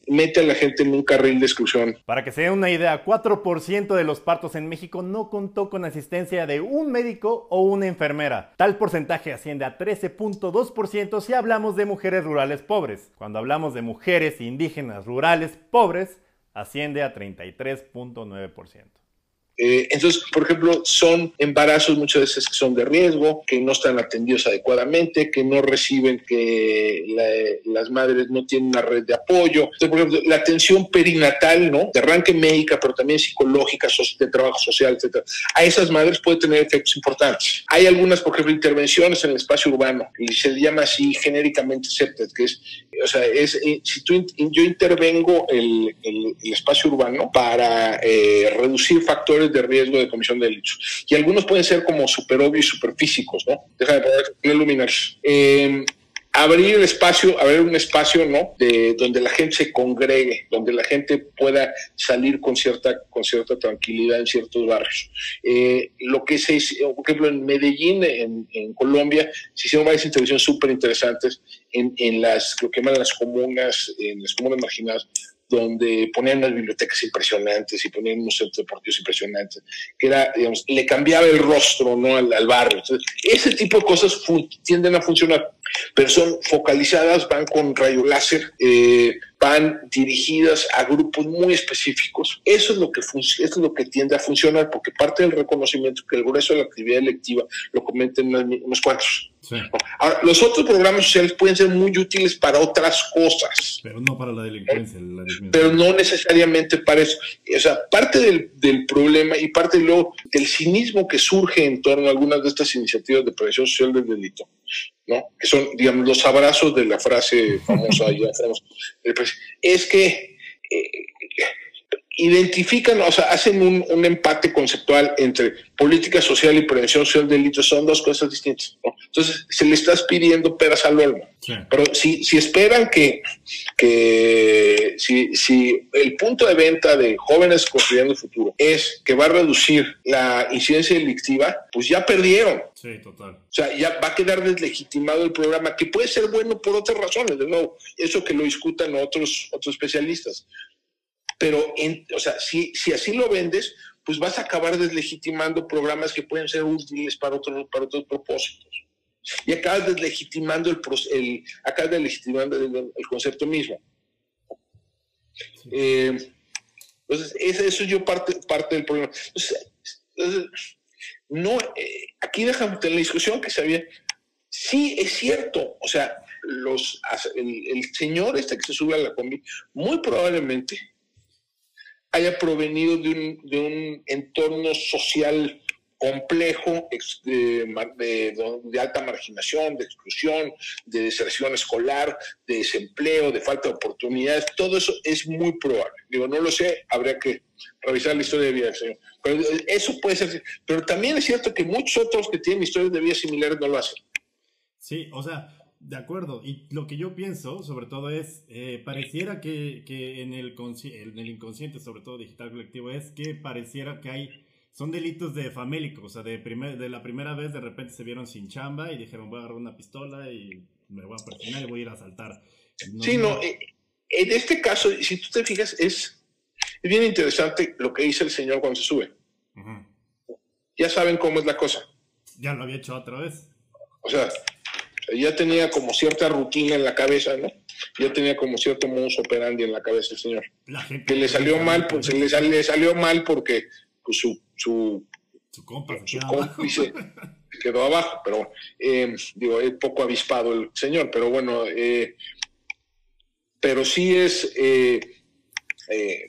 mete a la gente en un carril de exclusión. Para que se den una idea, 4% de los partos en México no contó con asistencia de un médico o una enfermera. Tal porcentaje asciende a 13.2% si hablamos de mujeres rurales pobres. Cuando hablamos de mujeres indígenas rurales pobres, asciende a 33.9%. Eh, entonces, por ejemplo, son embarazos muchas veces que son de riesgo, que no están atendidos adecuadamente, que no reciben, que las madres no tienen una red de apoyo. Entonces, por ejemplo, la atención perinatal, ¿no? De arranque médica, pero también psicológica, de trabajo social, etcétera. A esas madres puede tener efectos importantes. Hay algunas, por ejemplo, intervenciones en el espacio urbano, y se llama así genéricamente CEPTED, que es, o sea, es, eh, si tú, yo intervengo el, el, espacio urbano para eh, reducir factores de riesgo de comisión de delitos. Y algunos pueden ser como super obvios y super físicos, ¿no? Déjame poner luminarios. Eh, abrir el espacio, abrir un espacio, ¿no? De donde la gente se congregue, donde la gente pueda salir con cierta, con cierta tranquilidad en ciertos barrios. Eh, lo que se, por ejemplo, en Medellín, en, en Colombia, se hicieron varias intervenciones súper interesantes en, en las, lo que llaman las comunas, en las comunas marginadas, donde ponían unas bibliotecas impresionantes y ponían unos centros deportivos impresionantes, que era, digamos, le cambiaba el rostro ¿no? al, barrio. Ese tipo de cosas tienden a funcionar, pero son focalizadas, van con rayo láser, eh, van dirigidas a grupos muy específicos. Eso es lo que eso es lo que tiende a funcionar, porque parte del reconocimiento que el grueso de la actividad electiva lo cometen unos cuantos. Ahora, los otros programas sociales pueden ser muy útiles para otras cosas. Pero no para la delincuencia. pero no necesariamente para eso. O sea, parte del, del, problema y parte luego del cinismo que surge en torno a algunas de estas iniciativas de prevención social del delito ¿no? que son, digamos, los abrazos de la frase famosa, ya es que eh, identifican, o sea, hacen un, un, empate conceptual entre política social y prevención social de delitos, son dos cosas distintas. Entonces, se le estás pidiendo peras al olmo. Pero si, si esperan que, que si, si el punto de venta de jóvenes construyendo el futuro es que va a reducir la incidencia delictiva, pues ya perdieron. Sí, total. O sea, ya va a quedar deslegitimado el programa, que puede ser bueno por otras razones, de nuevo, eso que lo discutan otros, otros especialistas. Pero, en, o sea, si, si así lo vendes, pues vas a acabar deslegitimando programas que pueden ser útiles para otros, para otros propósitos. Y acabas deslegitimando el, el acabas deslegitimando el, concepto mismo. Eh, entonces, eso es yo parte, parte del problema. Entonces, no, eh, aquí dejamos en la discusión que se había. Sí, es cierto. O sea, los, el, el señor este que se sube a la combi, muy probablemente haya provenido de un, de un entorno social complejo de, de, alta marginación, de exclusión, de deserción escolar, de desempleo, de falta de oportunidades, todo eso es muy probable. Digo, no lo sé, habría que revisar la historia de vida del Señor. Pero eso puede ser, pero también es cierto que muchos otros que tienen historias de vida similares no lo hacen. Sí, o sea, de acuerdo. Y lo que yo pienso, sobre todo, es, eh, pareciera que, que en, el en el inconsciente, sobre todo digital colectivo, es que pareciera que hay, son delitos de famélico, o sea, de, primer, de la primera vez de repente se vieron sin chamba y dijeron, voy a agarrar una pistola y me voy a persignar y voy a ir a asaltar. sí, no, eh, en este caso, si tú te fijas, es, es bien interesante lo que dice el señor cuando se sube. Ya saben cómo es la cosa. Ya lo había hecho otra vez. O sea, ya tenía como cierta rutina en la cabeza, ¿no? Ya tenía como cierto modus operandi en la cabeza el señor. que le salió mal, pues le, le, salió mal porque pues, su, su, su, compa, su cómplice quedó abajo, pero eh, digo, es poco avispado el señor, pero bueno, eh, pero sí es, eh,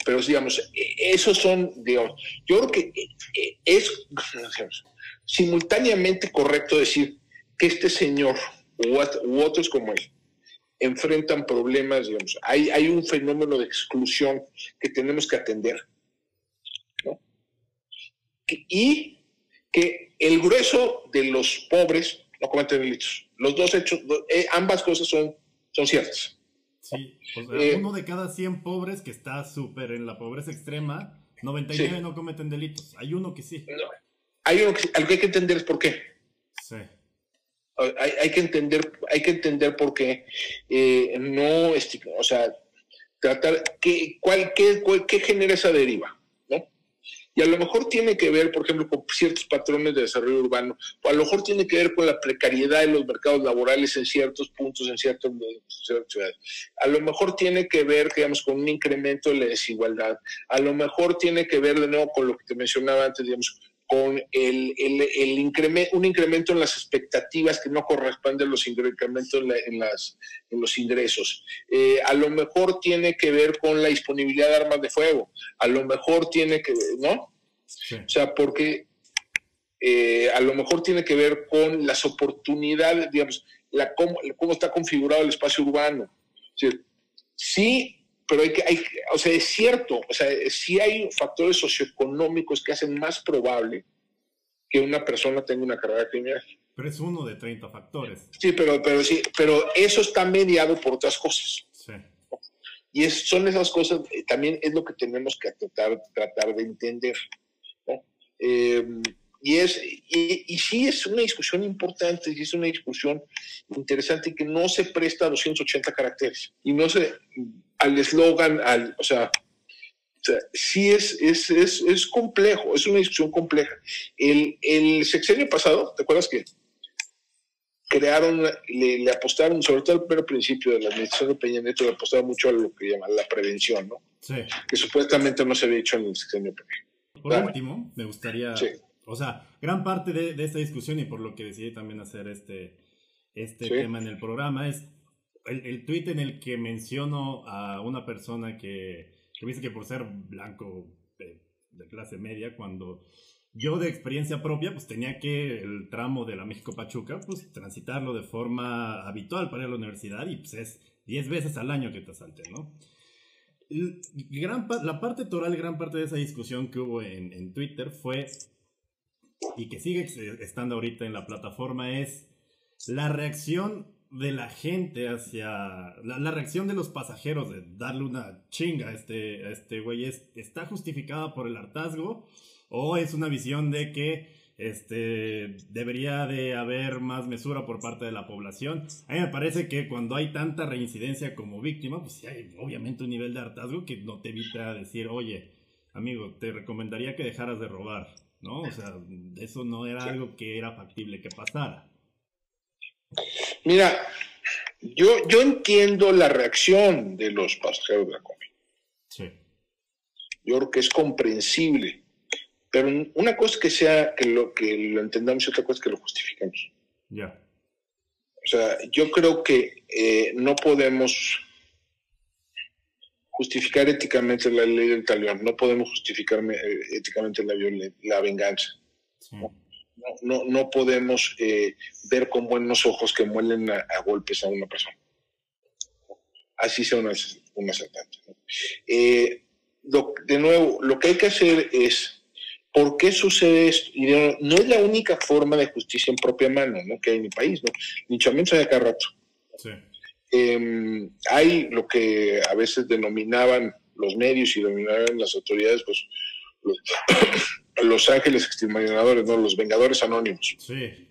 pero digamos, esos son, digamos, yo creo que es simultáneamente correcto decir que este señor u, otros como él enfrentan problemas, digamos, hay, hay un fenómeno de exclusión que tenemos que atender. y que el grueso de los pobres no cometen delitos. Los dos hechos, eh, ambas cosas son, son ciertas. Sí, eh, uno de cada 100 pobres que está súper en la pobreza extrema, 99 no cometen delitos. Hay uno que sí. hay uno que, algo que hay que entender es por qué. Sí. Hay, que entender, hay que entender por qué eh, no, o sea, tratar, ¿qué, cuál, qué, qué genera esa deriva? ¿no? Y a lo mejor tiene que ver, por ejemplo, con ciertos patrones de desarrollo urbano, o a lo mejor tiene que ver con la precariedad de los mercados laborales en ciertos puntos, en ciertas ciudades. A lo mejor tiene que ver, digamos, con un incremento de la desigualdad. A lo mejor tiene que ver, de nuevo, con lo que te mencionaba antes, digamos, con el, el, incremento, un incremento en las expectativas que no corresponden a los incrementos en, las, en los ingresos. Eh, a lo mejor tiene que ver con la disponibilidad de armas de fuego, a lo mejor tiene que, ¿no? O sea, porque eh, a lo mejor tiene que ver con las oportunidades, digamos, la, cómo, cómo está configurado el espacio urbano. sí, pero hay que, hay, o sea, es cierto, o sea, sí hay factores socioeconómicos que hacen más probable que una persona tenga una carrera criminal. Pero es uno de 30 factores. Sí, pero, pero, sí, pero eso está mediado por otras cosas. Sí. Y es, son esas cosas, eh, también es lo que tenemos que tratar, tratar de entender. Em, y, es, y, y, sí es una discusión importante, sí es una discusión interesante que no se presta a 280 caracteres. Y no se, al eslogan, al, o sea, sí es, es, es, es, complejo, es una discusión compleja. El, el sexenio pasado, ¿te acuerdas que crearon, le, apostaron, sobre todo al primer principio de la administración de Peña Nieto, le apostaron mucho a lo que llaman la prevención, ¿no? Sí. Que supuestamente no se había hecho en el sexenio Por último, me gustaría, o sea, gran parte de, de, esta discusión y por lo que decidí también hacer este, este tema en el programa es el, el tweet en el que menciono a una persona que, que dice que por ser blanco de, clase media, cuando yo de experiencia propia, pues tenía que el tramo de la México-Pachuca, pues transitarlo de forma habitual para ir a la universidad y pues es 10 veces al año que te asalten, ¿no? Gran, la parte toral, gran parte de esa discusión que hubo en, en Twitter fue, y que sigue estando ahorita en la plataforma, es la reacción de la gente hacia la, reacción de los pasajeros de darle una chinga a este, a este güey está justificada por el hartazgo o es una visión de que este debería de haber más mesura por parte de la población. A mí me parece que cuando hay tanta reincidencia como víctima, pues sí hay obviamente un nivel de hartazgo que no te evita decir, oye, amigo, te recomendaría que dejaras de robar, ¿no? O sea, eso no era algo que era factible que pasara. Mira, yo, yo entiendo la reacción de los pasajeros de la comida. Sí. Yo creo que es comprensible. Pero una cosa que sea que lo, que lo entendamos y otra cosa que lo justifiquemos. Ya. O sea, yo creo que eh, no podemos justificar éticamente la ley del talión, no podemos justificar eh, éticamente la, la venganza. Sí no, no, podemos eh, ver con buenos ojos que muelen a, golpes a una persona. Así sea un, asaltante. Eh, de nuevo, lo que hay que hacer es, ¿por qué sucede esto? Y no, es la única forma de justicia en propia mano ¿no? que hay en mi país, ¿no? linchamientos de cada rato. Em, hay lo que a veces denominaban los medios y denominaban las autoridades, pues, los ángeles exterminadores, ¿no? Los vengadores anónimos. Sí.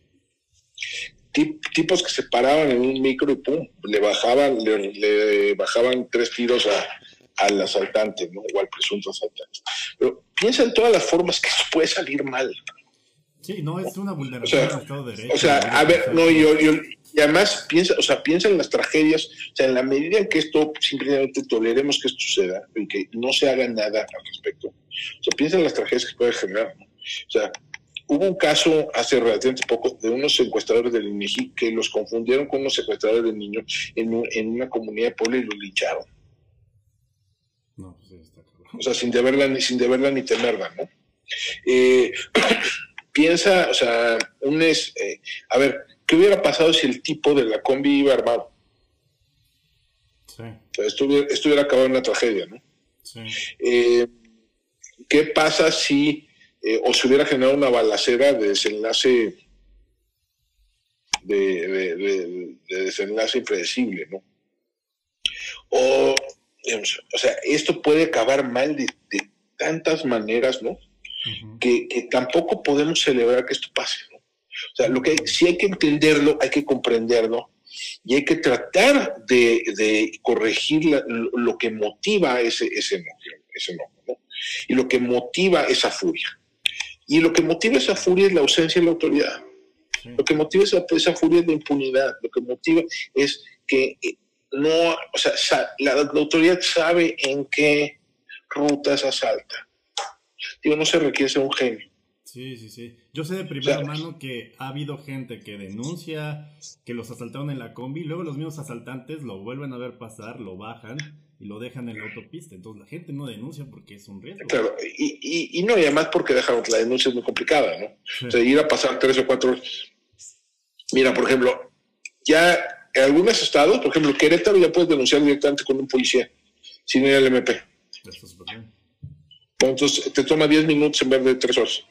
tipos que se paraban en un micro y pum, le bajaban, le, bajaban tres tiros al asaltante, ¿no? O al presunto asaltante. Pero piensa en todas las formas que eso puede salir mal. Sí, no es una vulneración del Estado de Derecho. O sea, a ver, no, yo, yo, y además piensa, o sea, piensa en las tragedias, o sea, en la medida en que esto simplemente toleremos que esto suceda y que no se haga nada al respecto, o sea, piensa en las tragedias que puede generar. O sea, hubo un caso hace relativamente poco de unos secuestradores del INEGI que los confundieron con unos secuestradores de niños en, en una comunidad de pueblo y los lincharon. No, pues está O sea, sin deberla ni, sin deberla ni temerla, ¿no? Eh, piensa, o sea, un es, eh, a ver, ¿Qué hubiera pasado si el tipo de la combi iba armado? Sí. O sea, esto, hubiera, acabado en una tragedia, ¿no? Sí. Eh, ¿Qué pasa si eh, o se hubiera generado una balacera de desenlace de, desenlace impredecible, ¿no? O, o sea, esto puede acabar mal de, tantas maneras, ¿no? que, que, tampoco podemos celebrar que esto pase. O sea, lo que sí hay que entenderlo, hay que comprenderlo y hay que tratar de, corregir lo, que motiva ese, ese enojo, ese ¿no? y lo que motiva esa furia. Y lo que motiva esa furia es la ausencia de la autoridad. Lo que motiva esa, esa furia es la impunidad. Lo que motiva es que eh, no, o sea, la, autoridad sabe en qué rutas asalta. Digo, no se requiere ser un genio. Sí, sí, sí. Yo sé de primera mano que ha habido gente que denuncia que los asaltaron en la combi, y luego los mismos asaltantes lo vuelven a ver pasar, lo bajan y lo dejan en la autopista. Entonces la gente no denuncia porque es un riesgo. Claro, y, y, no, y además porque dejaron la denuncia es muy complicada, ¿no? O sea, ir a pasar tres o cuatro. Mira, por ejemplo, ya en algunos estados, por ejemplo, Querétaro ya puedes denunciar directamente con un policía, sin ir al MP. Entonces te toma 10 minutos en vez de 3 horas.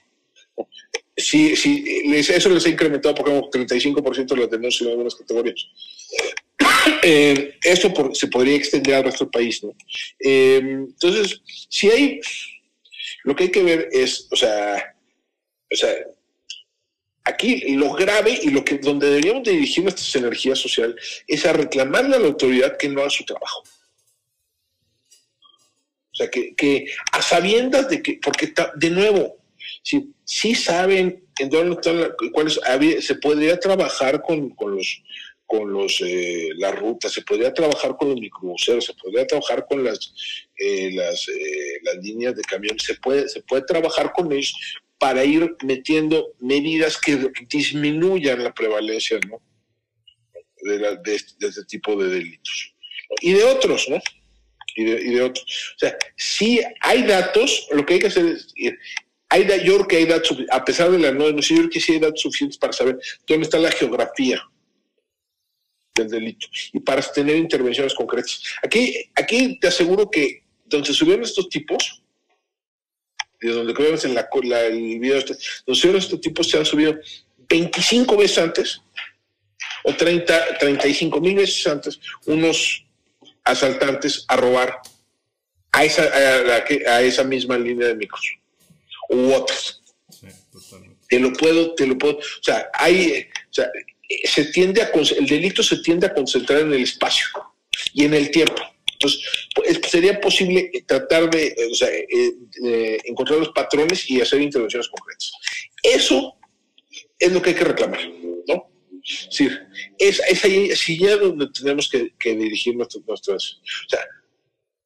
Sí, sí, eso les ha incrementado por ejemplo 35% de las denuncias en algunas categorías. Eh, esto se podría extender al resto del país. Eh, entonces, si hay, lo que hay que ver es, o sea, o sea, aquí lo grave y lo que donde deberíamos dirigir nuestras energías sociales es a reclamarle a la autoridad que no haga su trabajo. O sea, que, que a sabiendas de que, porque de nuevo, si, si saben en dónde están, cuáles, se podría trabajar con, con los con los eh, las rutas, se podría trabajar con los microbuseros, se podría trabajar con las eh, las, eh, las líneas de camión, se puede se puede trabajar con ellos para ir metiendo medidas que disminuyan la prevalencia ¿no? de, este tipo de delitos. Y de otros, ¿no? Y de, otros. O sea, si hay datos, lo que hay que hacer es... Hay, yo creo que hay datos, a pesar de la no denuncia, yo creo que sí hay datos suficientes para saber dónde está la geografía del delito y para tener intervenciones concretas. Aquí, aquí te aseguro que donde subieron estos tipos, de donde vemos en la, el video, este, los estos tipos se han subido 25 veces antes, o 30, 35 mil veces antes, unos asaltantes a robar a esa, a, esa misma línea de micros, u otras. te lo puedo, te lo puedo, o sea, hay, o sea, se tiende a, el delito se tiende a concentrar en el espacio y en el tiempo. Entonces, pues, sería posible tratar de, eh, o sea, eh, encontrar los patrones y hacer intervenciones concretas. Eso es lo que hay que reclamar, ¿no? Es decir, es, ahí, donde tenemos que, dirigir nuestras, o sea,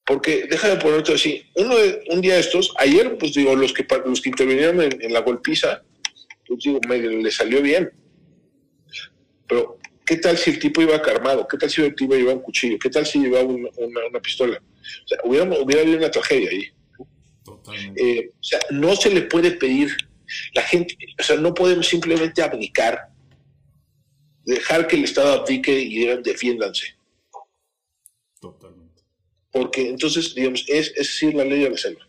porque deja de ponerte así, uno un día estos, ayer, pues digo, los que, los que intervinieron en, la golpiza, pues digo, me, le salió bien, pero ¿Qué tal si el tipo iba armado? ¿Qué tal si el tipo llevaba un cuchillo? ¿Qué tal si llevaba una, pistola? O sea, hubiera, habido una tragedia ahí. Eh, o sea, no se le puede pedir, la gente, o sea, no podemos simplemente abdicar, dejar que el Estado abdique y digan defiéndanse. Totalmente. Porque entonces, digamos, es, es la ley de la selva.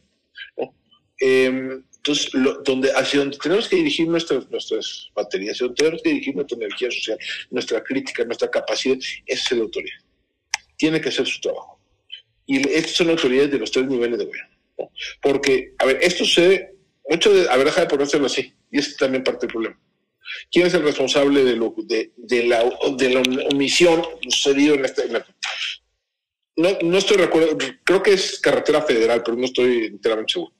¿no? Eh, entonces, donde, hacia donde tenemos que dirigir nuestras, nuestras baterías, hacia donde tenemos que dirigir nuestra energía social, nuestra crítica, nuestra capacidad, es la autoridad. Tiene que hacer su trabajo. Y estas son autoridades de los tres niveles de gobierno. Porque, a ver, esto sucede, mucho de, a ver, deja de ponérselo así, y es también parte del problema. ¿Quién es el responsable de, lo, de, de, la, de la omisión sucedido en esta... no, no estoy de acuerdo, creo que es carretera federal, pero no estoy enteramente seguro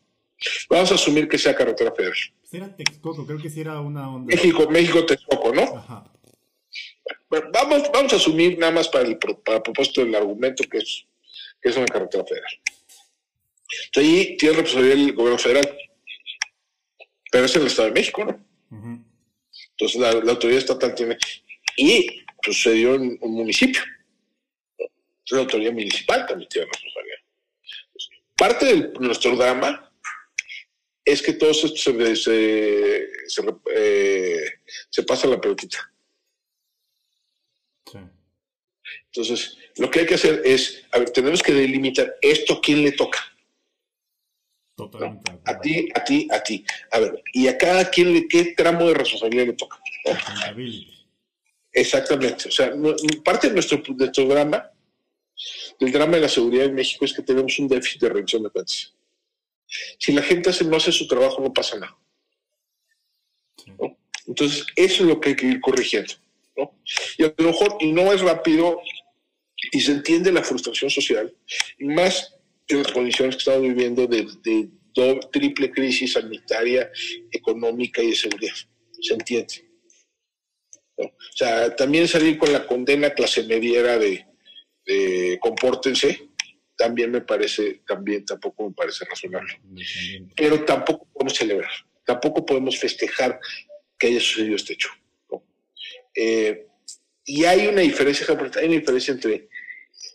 Vamos a asumir que sea carretera federal. Pues era Texcoco, creo que sí era una onda. México, México, Texcoco, ¿no? Ajá. vamos, vamos a asumir nada más para el, para propósito del argumento que es, que es una carretera federal. Entonces ahí tiene responsabilidad el gobierno federal. Pero es el Estado de México, ¿no? Entonces la, autoridad estatal tiene. Y sucedió en un municipio. Entonces la autoridad municipal también tiene responsabilidad. parte de nuestro drama es que todo esto se, se, eh, se, pasa la pelotita. Entonces, lo que hay que hacer es, a ver, tenemos que delimitar esto a quién le toca. Totalmente. A ti, a ti, a ti. A ver, y a cada quien le, qué tramo de responsabilidad le toca. Exactamente. O sea, parte de nuestro, de nuestro drama, del drama de la seguridad en México es que tenemos un déficit de rendición de cuentas. Si la gente no hace su trabajo, no pasa nada. Entonces, eso es lo que hay que ir corrigiendo. Y a lo mejor, y no es rápido, y se entiende la frustración social, más en las condiciones que estamos viviendo de, de triple crisis sanitaria, económica y de seguridad. Se entiende. O sea, también salir con la condena clase mediera de, de compórtense, también me parece, también tampoco me parece razonable. Pero tampoco podemos celebrar, tampoco podemos festejar que haya sucedido este hecho. Eh, y hay una diferencia, hay una diferencia entre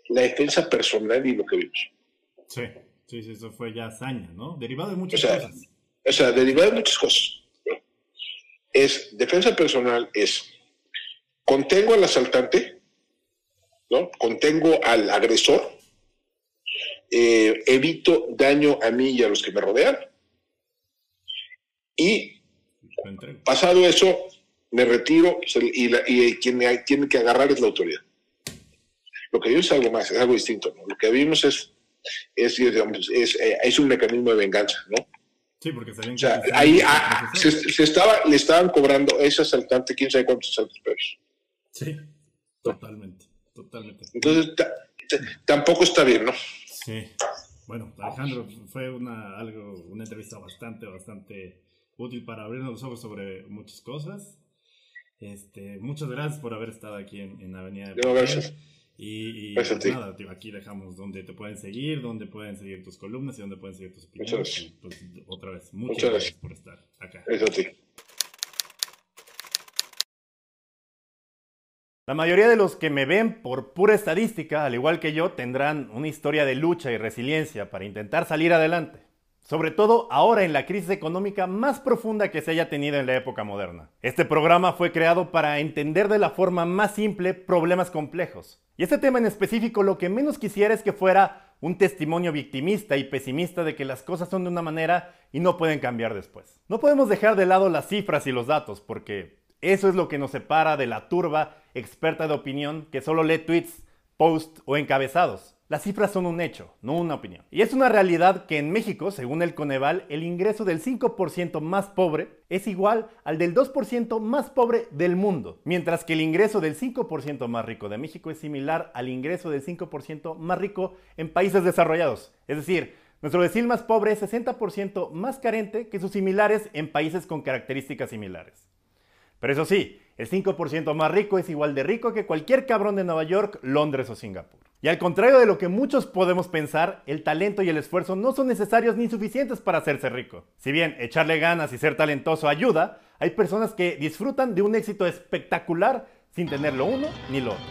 la defensa personal y lo que vimos. Sí, sí, sí eso fue ya hazaña, ¿no? Derivado de muchas cosas. O sea, derivado de muchas cosas. Es defensa personal, es contengo al asaltante, ¿no? Contengo al agresor, eh, evito daño a mí y a los que me rodean. Y pasado eso, me retiro y, quien me tiene que agarrar es la autoridad. Lo que vimos es algo más, es algo distinto. Lo que vimos es, es, eh, es, un mecanismo de venganza, ¿no? Sí, porque o sea, ahí ah, se, estaba, le estaban cobrando ese asaltante quién sabe cuántos saltos pesos. Sí, totalmente, totalmente. Entonces, tampoco está bien, ¿no? Sí. Bueno, Alejandro, fue una, algo, una entrevista bastante, bastante útil para abrirnos los ojos sobre muchas cosas. Este, muchas gracias por haber estado aquí en, en Avenida de no, gracias. Y, y pues nada, aquí dejamos donde te pueden seguir, donde pueden seguir tus columnas y donde pueden seguir tus opiniones. Pues, otra vez, muchas, gracias. por estar acá. Eso sí. La mayoría de los que me ven por pura estadística, al igual que yo, tendrán una historia de lucha y resiliencia para intentar salir adelante. Sobre todo ahora en la crisis económica más profunda que se haya tenido en la época moderna. Este programa fue creado para entender de la forma más simple problemas complejos. Y este tema en específico lo que menos quisiera es que fuera un testimonio victimista y pesimista de que las cosas son de una manera y no pueden cambiar después. No podemos dejar de lado las cifras y los datos porque eso es lo que nos separa de la turba experta de opinión que solo lee tweets, posts o encabezados. Las cifras son un hecho, no una opinión. Y es una realidad que en México, según el Coneval, el ingreso del 5% más pobre es igual al del 2% más pobre del mundo, mientras que el ingreso del 5% más rico de México es similar al ingreso del 5% más rico en países desarrollados. Es decir, nuestro vecino más pobre es 60% más carente que sus similares en países con características similares. Pero eso sí, el 5% más rico es igual de rico que cualquier cabrón de Nueva York, Londres o Singapur. Y al contrario de lo que muchos podemos pensar, el talento y el esfuerzo no son necesarios ni suficientes para hacerse rico. Si bien echarle ganas y ser talentoso ayuda, hay personas que disfrutan de un éxito espectacular sin tener lo uno ni lo otro.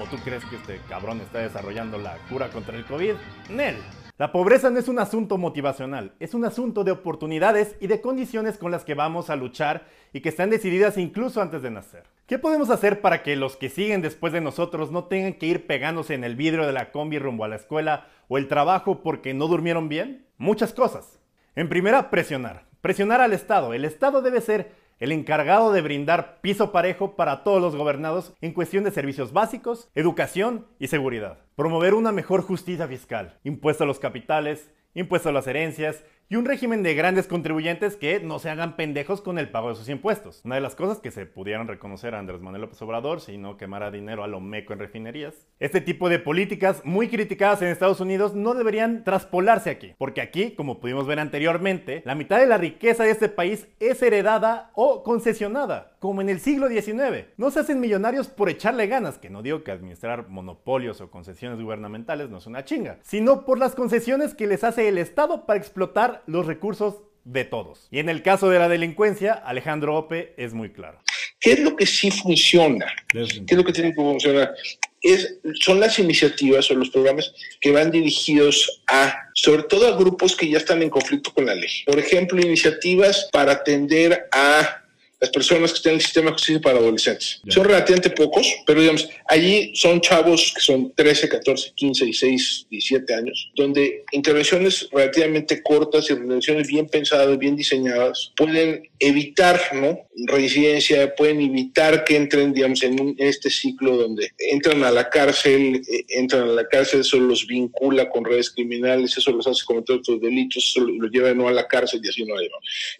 ¿O, tú crees que este cabrón está desarrollando la cura contra el COVID? Nel. La pobreza no es un asunto motivacional, es un asunto de oportunidades y de condiciones con las que vamos a luchar y que están decididas incluso antes de nacer. ¿Qué podemos hacer para que los que siguen después de nosotros no tengan que ir pegándose en el vidrio de la combi rumbo a la escuela o el trabajo porque no durmieron bien? Muchas cosas. En primera, presionar. Presionar al Estado. El Estado debe ser el encargado de brindar piso parejo para todos los gobernados en cuestión de servicios básicos, educación y seguridad. Promover una mejor justicia fiscal, impuesto a los capitales, impuesto a las herencias y un régimen de grandes contribuyentes que no se hagan pendejos con el pago de sus impuestos. Una de las cosas que se pudieran reconocer a Andrés Manuel López Obrador si no quemara dinero a lo meco en refinerías. Este tipo de políticas muy criticadas en Estados Unidos no deberían traspolarse aquí, porque aquí, como pudimos ver anteriormente, la mitad de la riqueza de este país es heredada o concesionada, como en el siglo XIX. No se hacen millonarios por echarle ganas, que no digo que administrar monopolios o concesiones gubernamentales no es una chinga, sino por las concesiones que les hace el Estado para explotar los recursos de todos. Y en el caso de la delincuencia, Alejandro Ope es muy claro. ¿Qué es lo que sí funciona? ¿Qué es lo que tiene que funcionar? Es, son las iniciativas o los programas que van dirigidos a, sobre todo a grupos que ya están en conflicto con la ley. Por ejemplo, iniciativas para atender a las personas que están en el sistema de justicia para adolescentes. Son relativamente pocos, pero digamos, allí son chavos que son 13, 14, 15, 16, 17 años, donde intervenciones relativamente cortas y intervenciones bien pensadas, bien diseñadas, pueden evitar ¿no? reincidencia, pueden evitar que entren, digamos, en, este ciclo donde entran a la cárcel, eh, entran a la cárcel, eso los vincula con redes criminales, eso los hace cometer otros delitos, eso los lleva no a la cárcel y así no hay.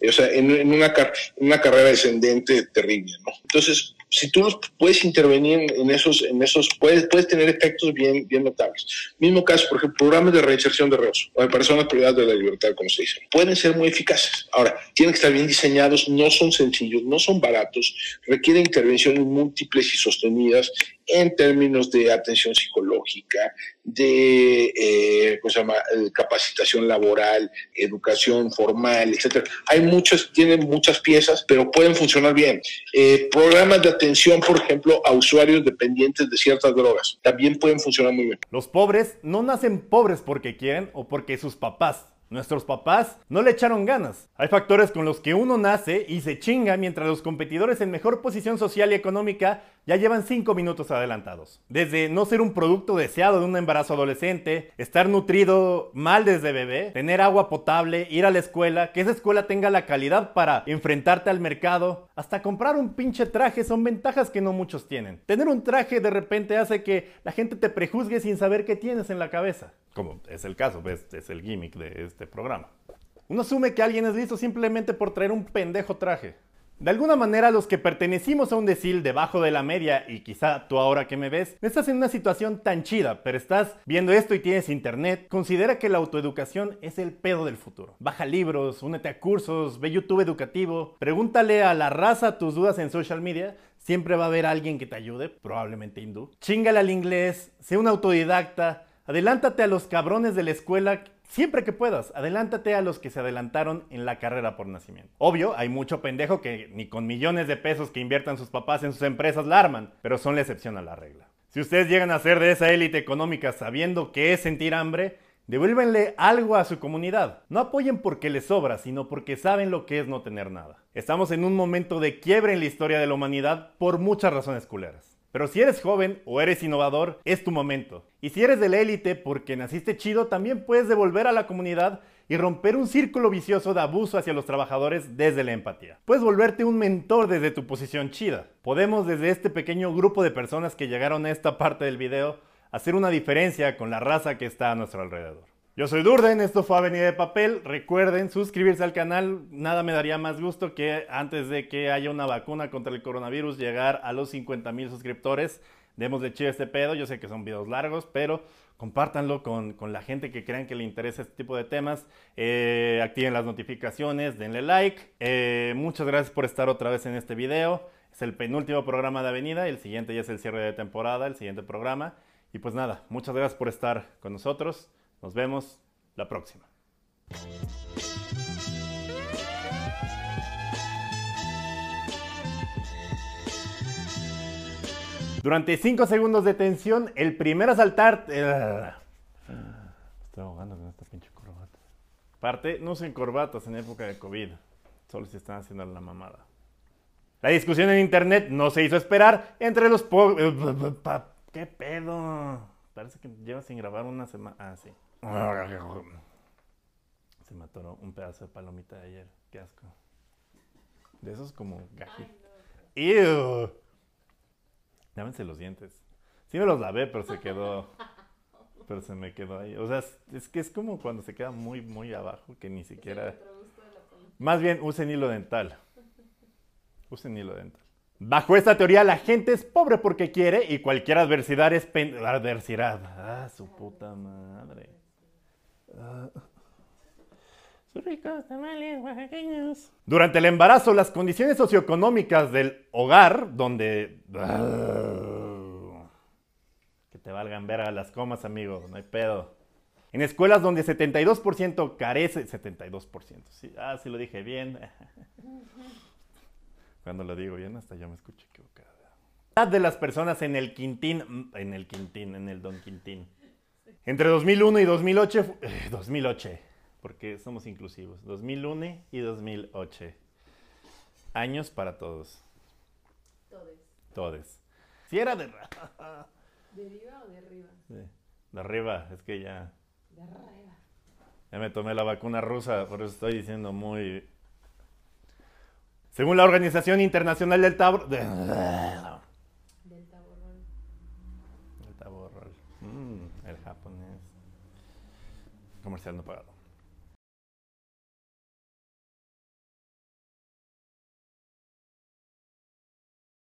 O sea, en, una, una carrera de ascendente terrible, ¿no? Entonces, si tú puedes intervenir en esos, en esos puedes, puedes tener efectos bien, bien notables. Mismo caso, por ejemplo, programas de reinserción de reos o de personas privadas de la libertad, como se dice, pueden ser muy eficaces. Ahora, tienen que estar bien diseñados, no son sencillos, no son baratos, requieren intervenciones múltiples y sostenidas en términos de atención psicológica, de eh. Eh, capacitación laboral, educación formal, etcétera. Hay muchas, tienen muchas piezas, pero pueden funcionar bien. Eh, programas de atención, por ejemplo, a usuarios dependientes de ciertas drogas, también pueden funcionar muy bien. Los pobres no nacen pobres porque quieren o porque sus papás Nuestros papás no le echaron ganas. Hay factores con los que uno nace y se chinga mientras los competidores en mejor posición social y económica ya llevan 5 minutos adelantados. Desde no ser un producto deseado de un embarazo adolescente, estar nutrido mal desde bebé, tener agua potable, ir a la escuela, que esa escuela tenga la calidad para enfrentarte al mercado, hasta comprar un pinche traje son ventajas que no muchos tienen. Tener un traje de repente hace que la gente te prejuzgue sin saber qué tienes en la cabeza. Como es el caso, ¿ves? es el gimmick de este programa. Uno asume que alguien es listo simplemente por traer un pendejo traje. De alguna manera los que pertenecimos a un decil debajo de la media y quizá tú ahora que me ves, no estás en una situación tan chida, pero estás viendo esto y tienes internet, considera que la autoeducación es el pedo del futuro. Baja libros, únete a cursos, ve YouTube educativo, pregúntale a la raza tus dudas en social media, siempre va a haber alguien que te ayude, probablemente hindú. Chingale al inglés, sé un autodidacta, adelántate a los cabrones de la escuela Siempre que puedas, adelántate a los que se adelantaron en la carrera por nacimiento. Obvio, hay mucho pendejo que ni con millones de pesos que inviertan sus papás en sus empresas la arman, pero son la excepción a la regla. Si ustedes llegan a ser de esa élite económica sabiendo qué es sentir hambre, devuélvenle algo a su comunidad. No apoyen porque les sobra, sino porque saben lo que es no tener nada. Estamos en un momento de quiebre en la historia de la humanidad por muchas razones culeras. Pero si eres joven o eres innovador, es tu momento. Y si eres de la élite porque naciste chido, también puedes devolver a la comunidad y romper un círculo vicioso de abuso hacia los trabajadores desde la empatía. Puedes volverte un mentor desde tu posición chida. Podemos desde este pequeño grupo de personas que llegaron a esta parte del video hacer una diferencia con la raza que está a nuestro alrededor. Yo soy Durden, esto fue Avenida de Papel. Recuerden suscribirse al canal, nada me daría más gusto que antes de que haya una vacuna contra el coronavirus llegar a los 50 mil suscriptores. Demos de chido este pedo, yo sé que son videos largos, pero compártanlo con, la gente que crean que le interesa este tipo de temas. Eh, activen las notificaciones, denle like. Eh, muchas gracias por estar otra vez en este video. Es el penúltimo programa de Avenida, el siguiente ya es el cierre de temporada, el siguiente programa. Y pues nada, muchas gracias por estar con nosotros. Nos vemos la próxima. Durante 5 segundos de tensión, el primer asaltar... Eh, estoy ahogando con esta pinche corbata. Aparte, no usen corbatas en época de COVID. Solo si están haciendo la mamada. La discusión en internet no se hizo esperar entre los po... ¿Qué pedo? Parece que lleva sin grabar una semana. Ah, sí. Se me atoró un pedazo de palomita de ayer. Qué asco. De esos como gajitos. ¡Ew! Lávense los dientes. Sí me los lavé, pero se quedó. Pero se me quedó ahí. O sea, es, que es como cuando se queda muy, muy abajo, que ni siquiera. Más bien, usen hilo dental. Usen hilo dental. Bajo esta teoría, la gente es pobre porque quiere y cualquier adversidad es adversidad. Ah, su puta madre. Durante el embarazo, las condiciones socioeconómicas del hogar, donde... Que te valgan ver a las comas, amigo, no hay pedo. En escuelas donde 72% carece... 72%, sí, ah, sí lo dije bien. Cuando lo digo bien, hasta yo me escucho equivocado. De las personas en el Quintín, en el Quintín, en el Don Quintín. Entre 2001 y 2008, 2008, eh, porque somos inclusivos, 2001 y 2008. Años para todos. Todes. Todes. Si era de... ¿De arriba o de arriba? De, arriba, es que ya... De arriba. Ya me tomé la vacuna rusa, por eso estoy diciendo muy... Según la Organización Internacional del Tabor... comercial no pagado.